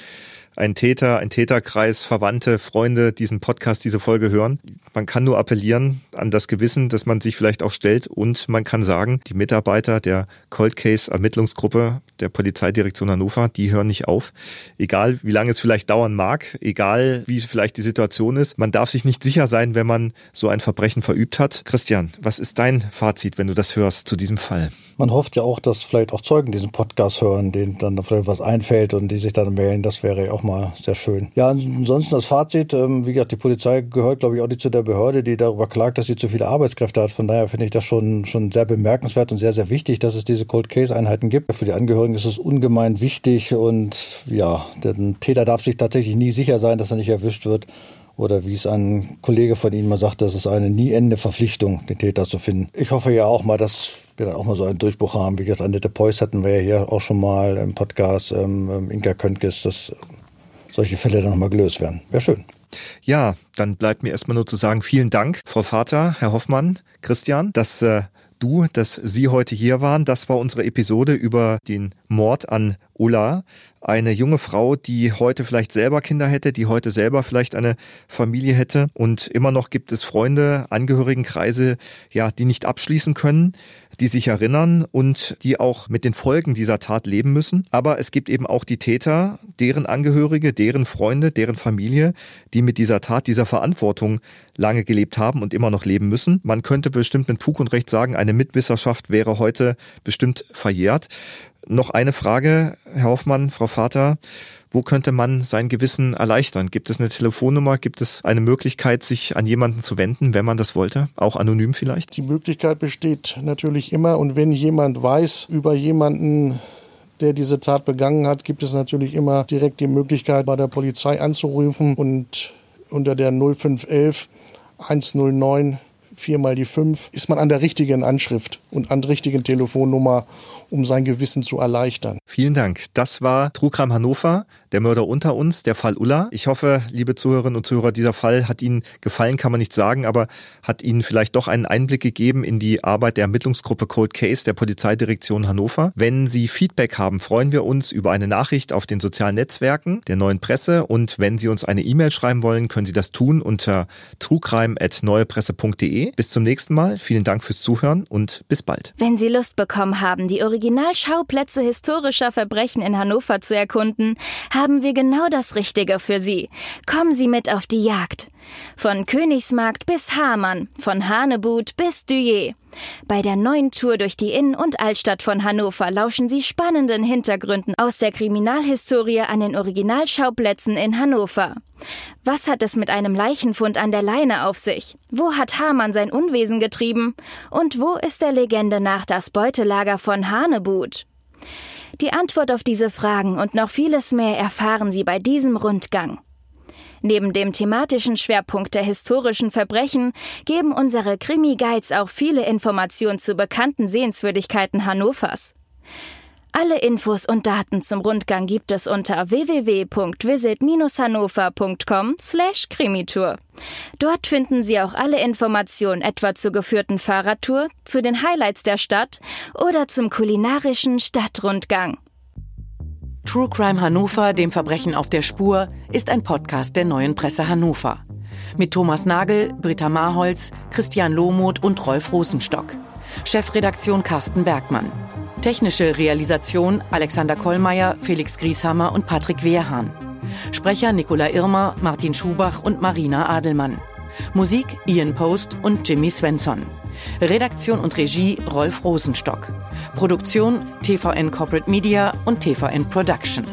ein Täter, ein Täterkreis, Verwandte, Freunde diesen Podcast, diese Folge hören. Man kann nur appellieren an das Gewissen, dass man sich vielleicht auch stellt und man kann sagen, die Mitarbeiter der Cold Case Ermittlungsgruppe der Polizeidirektion Hannover, die hören nicht auf. Egal, wie lange es vielleicht dauern mag, egal, wie vielleicht die Situation ist, man darf sich nicht sicher sein, wenn man so ein Verbrechen verübt hat. Christian, was ist dein Fazit, wenn du das hörst zu diesem Fall? Man hofft ja auch, dass vielleicht auch Zeugen diesen Podcast hören, denen dann vielleicht was einfällt und die sich dann melden. Das wäre ja auch mal sehr schön. Ja, ansonsten das Fazit, ähm, wie gesagt, die Polizei gehört, glaube ich, auch nicht zu der Behörde, die darüber klagt, dass sie zu viele Arbeitskräfte hat. Von daher finde ich das schon, schon sehr bemerkenswert und sehr, sehr wichtig, dass es diese Cold Case Einheiten gibt. Für die Angehörigen ist es ungemein wichtig und ja, der Täter darf sich tatsächlich nie sicher sein, dass er nicht erwischt wird. Oder wie es ein Kollege von Ihnen mal sagte, es ist eine nie ende Verpflichtung, den Täter zu finden. Ich hoffe ja auch mal, dass wir dann auch mal so einen Durchbruch haben. Wie gesagt, Annette Preuß hatten wir ja hier auch schon mal im Podcast, ähm, ähm Inka Köntges, dass solche Fälle dann nochmal gelöst werden. Wäre schön. Ja, dann bleibt mir erstmal nur zu sagen, vielen Dank, Frau Vater, Herr Hoffmann, Christian, dass äh, du, dass Sie heute hier waren. Das war unsere Episode über den Mord an Ulla, eine junge Frau, die heute vielleicht selber Kinder hätte, die heute selber vielleicht eine Familie hätte. Und immer noch gibt es Freunde, Angehörigenkreise, ja, die nicht abschließen können, die sich erinnern und die auch mit den Folgen dieser Tat leben müssen. Aber es gibt eben auch die Täter, deren Angehörige, deren Freunde, deren Familie, die mit dieser Tat, dieser Verantwortung lange gelebt haben und immer noch leben müssen. Man könnte bestimmt mit Fug und Recht sagen, eine Mitwisserschaft wäre heute bestimmt verjährt. Noch eine Frage, Herr Hoffmann, Frau Vater. Wo könnte man sein Gewissen erleichtern? Gibt es eine Telefonnummer? Gibt es eine Möglichkeit, sich an jemanden zu wenden, wenn man das wollte? Auch anonym vielleicht? Die Möglichkeit besteht natürlich immer. Und wenn jemand weiß über jemanden, der diese Tat begangen hat, gibt es natürlich immer direkt die Möglichkeit, bei der Polizei anzurufen und unter der 0511 109 viermal die fünf, ist man an der richtigen Anschrift und an der richtigen Telefonnummer um sein Gewissen zu erleichtern. Vielen Dank. Das war Trugram Hannover, der Mörder unter uns, der Fall Ulla. Ich hoffe, liebe Zuhörerinnen und Zuhörer, dieser Fall hat Ihnen gefallen, kann man nicht sagen, aber hat Ihnen vielleicht doch einen Einblick gegeben in die Arbeit der Ermittlungsgruppe Cold Case der Polizeidirektion Hannover. Wenn Sie Feedback haben, freuen wir uns über eine Nachricht auf den sozialen Netzwerken der neuen Presse und wenn Sie uns eine E-Mail schreiben wollen, können Sie das tun unter trugreim.neuepresse.de. Bis zum nächsten Mal. Vielen Dank fürs Zuhören und bis bald. Wenn Sie Lust bekommen haben, die Originalschauplätze historischer Verbrechen in Hannover zu erkunden, wir genau das Richtige für Sie. Kommen Sie mit auf die Jagd. Von Königsmarkt bis Hamann, von Hanebut bis Duyer. Bei der neuen Tour durch die Innen- und Altstadt von Hannover lauschen Sie spannenden Hintergründen aus der Kriminalhistorie an den Originalschauplätzen in Hannover. Was hat es mit einem Leichenfund an der Leine auf sich? Wo hat Hamann sein Unwesen getrieben? Und wo ist der Legende nach das Beutelager von Hanebut? Die Antwort auf diese Fragen und noch vieles mehr erfahren Sie bei diesem Rundgang. Neben dem thematischen Schwerpunkt der historischen Verbrechen geben unsere Krimi-Guides auch viele Informationen zu bekannten Sehenswürdigkeiten Hannovers. Alle Infos und Daten zum Rundgang gibt es unter www.visit-hannover.com/krimitour. Dort finden Sie auch alle Informationen etwa zur geführten Fahrradtour, zu den Highlights der Stadt oder zum kulinarischen Stadtrundgang. True Crime Hannover, dem Verbrechen auf der Spur, ist ein Podcast der neuen Presse Hannover. Mit Thomas Nagel, Britta Marholz, Christian Lohmuth und Rolf Rosenstock. Chefredaktion Carsten Bergmann. Technische Realisation Alexander Kollmeier, Felix Grieshammer und Patrick Wehrhahn. Sprecher Nicola Irmer, Martin Schubach und Marina Adelmann. Musik Ian Post und Jimmy Svensson. Redaktion und Regie Rolf Rosenstock. Produktion TVN Corporate Media und TVN Production.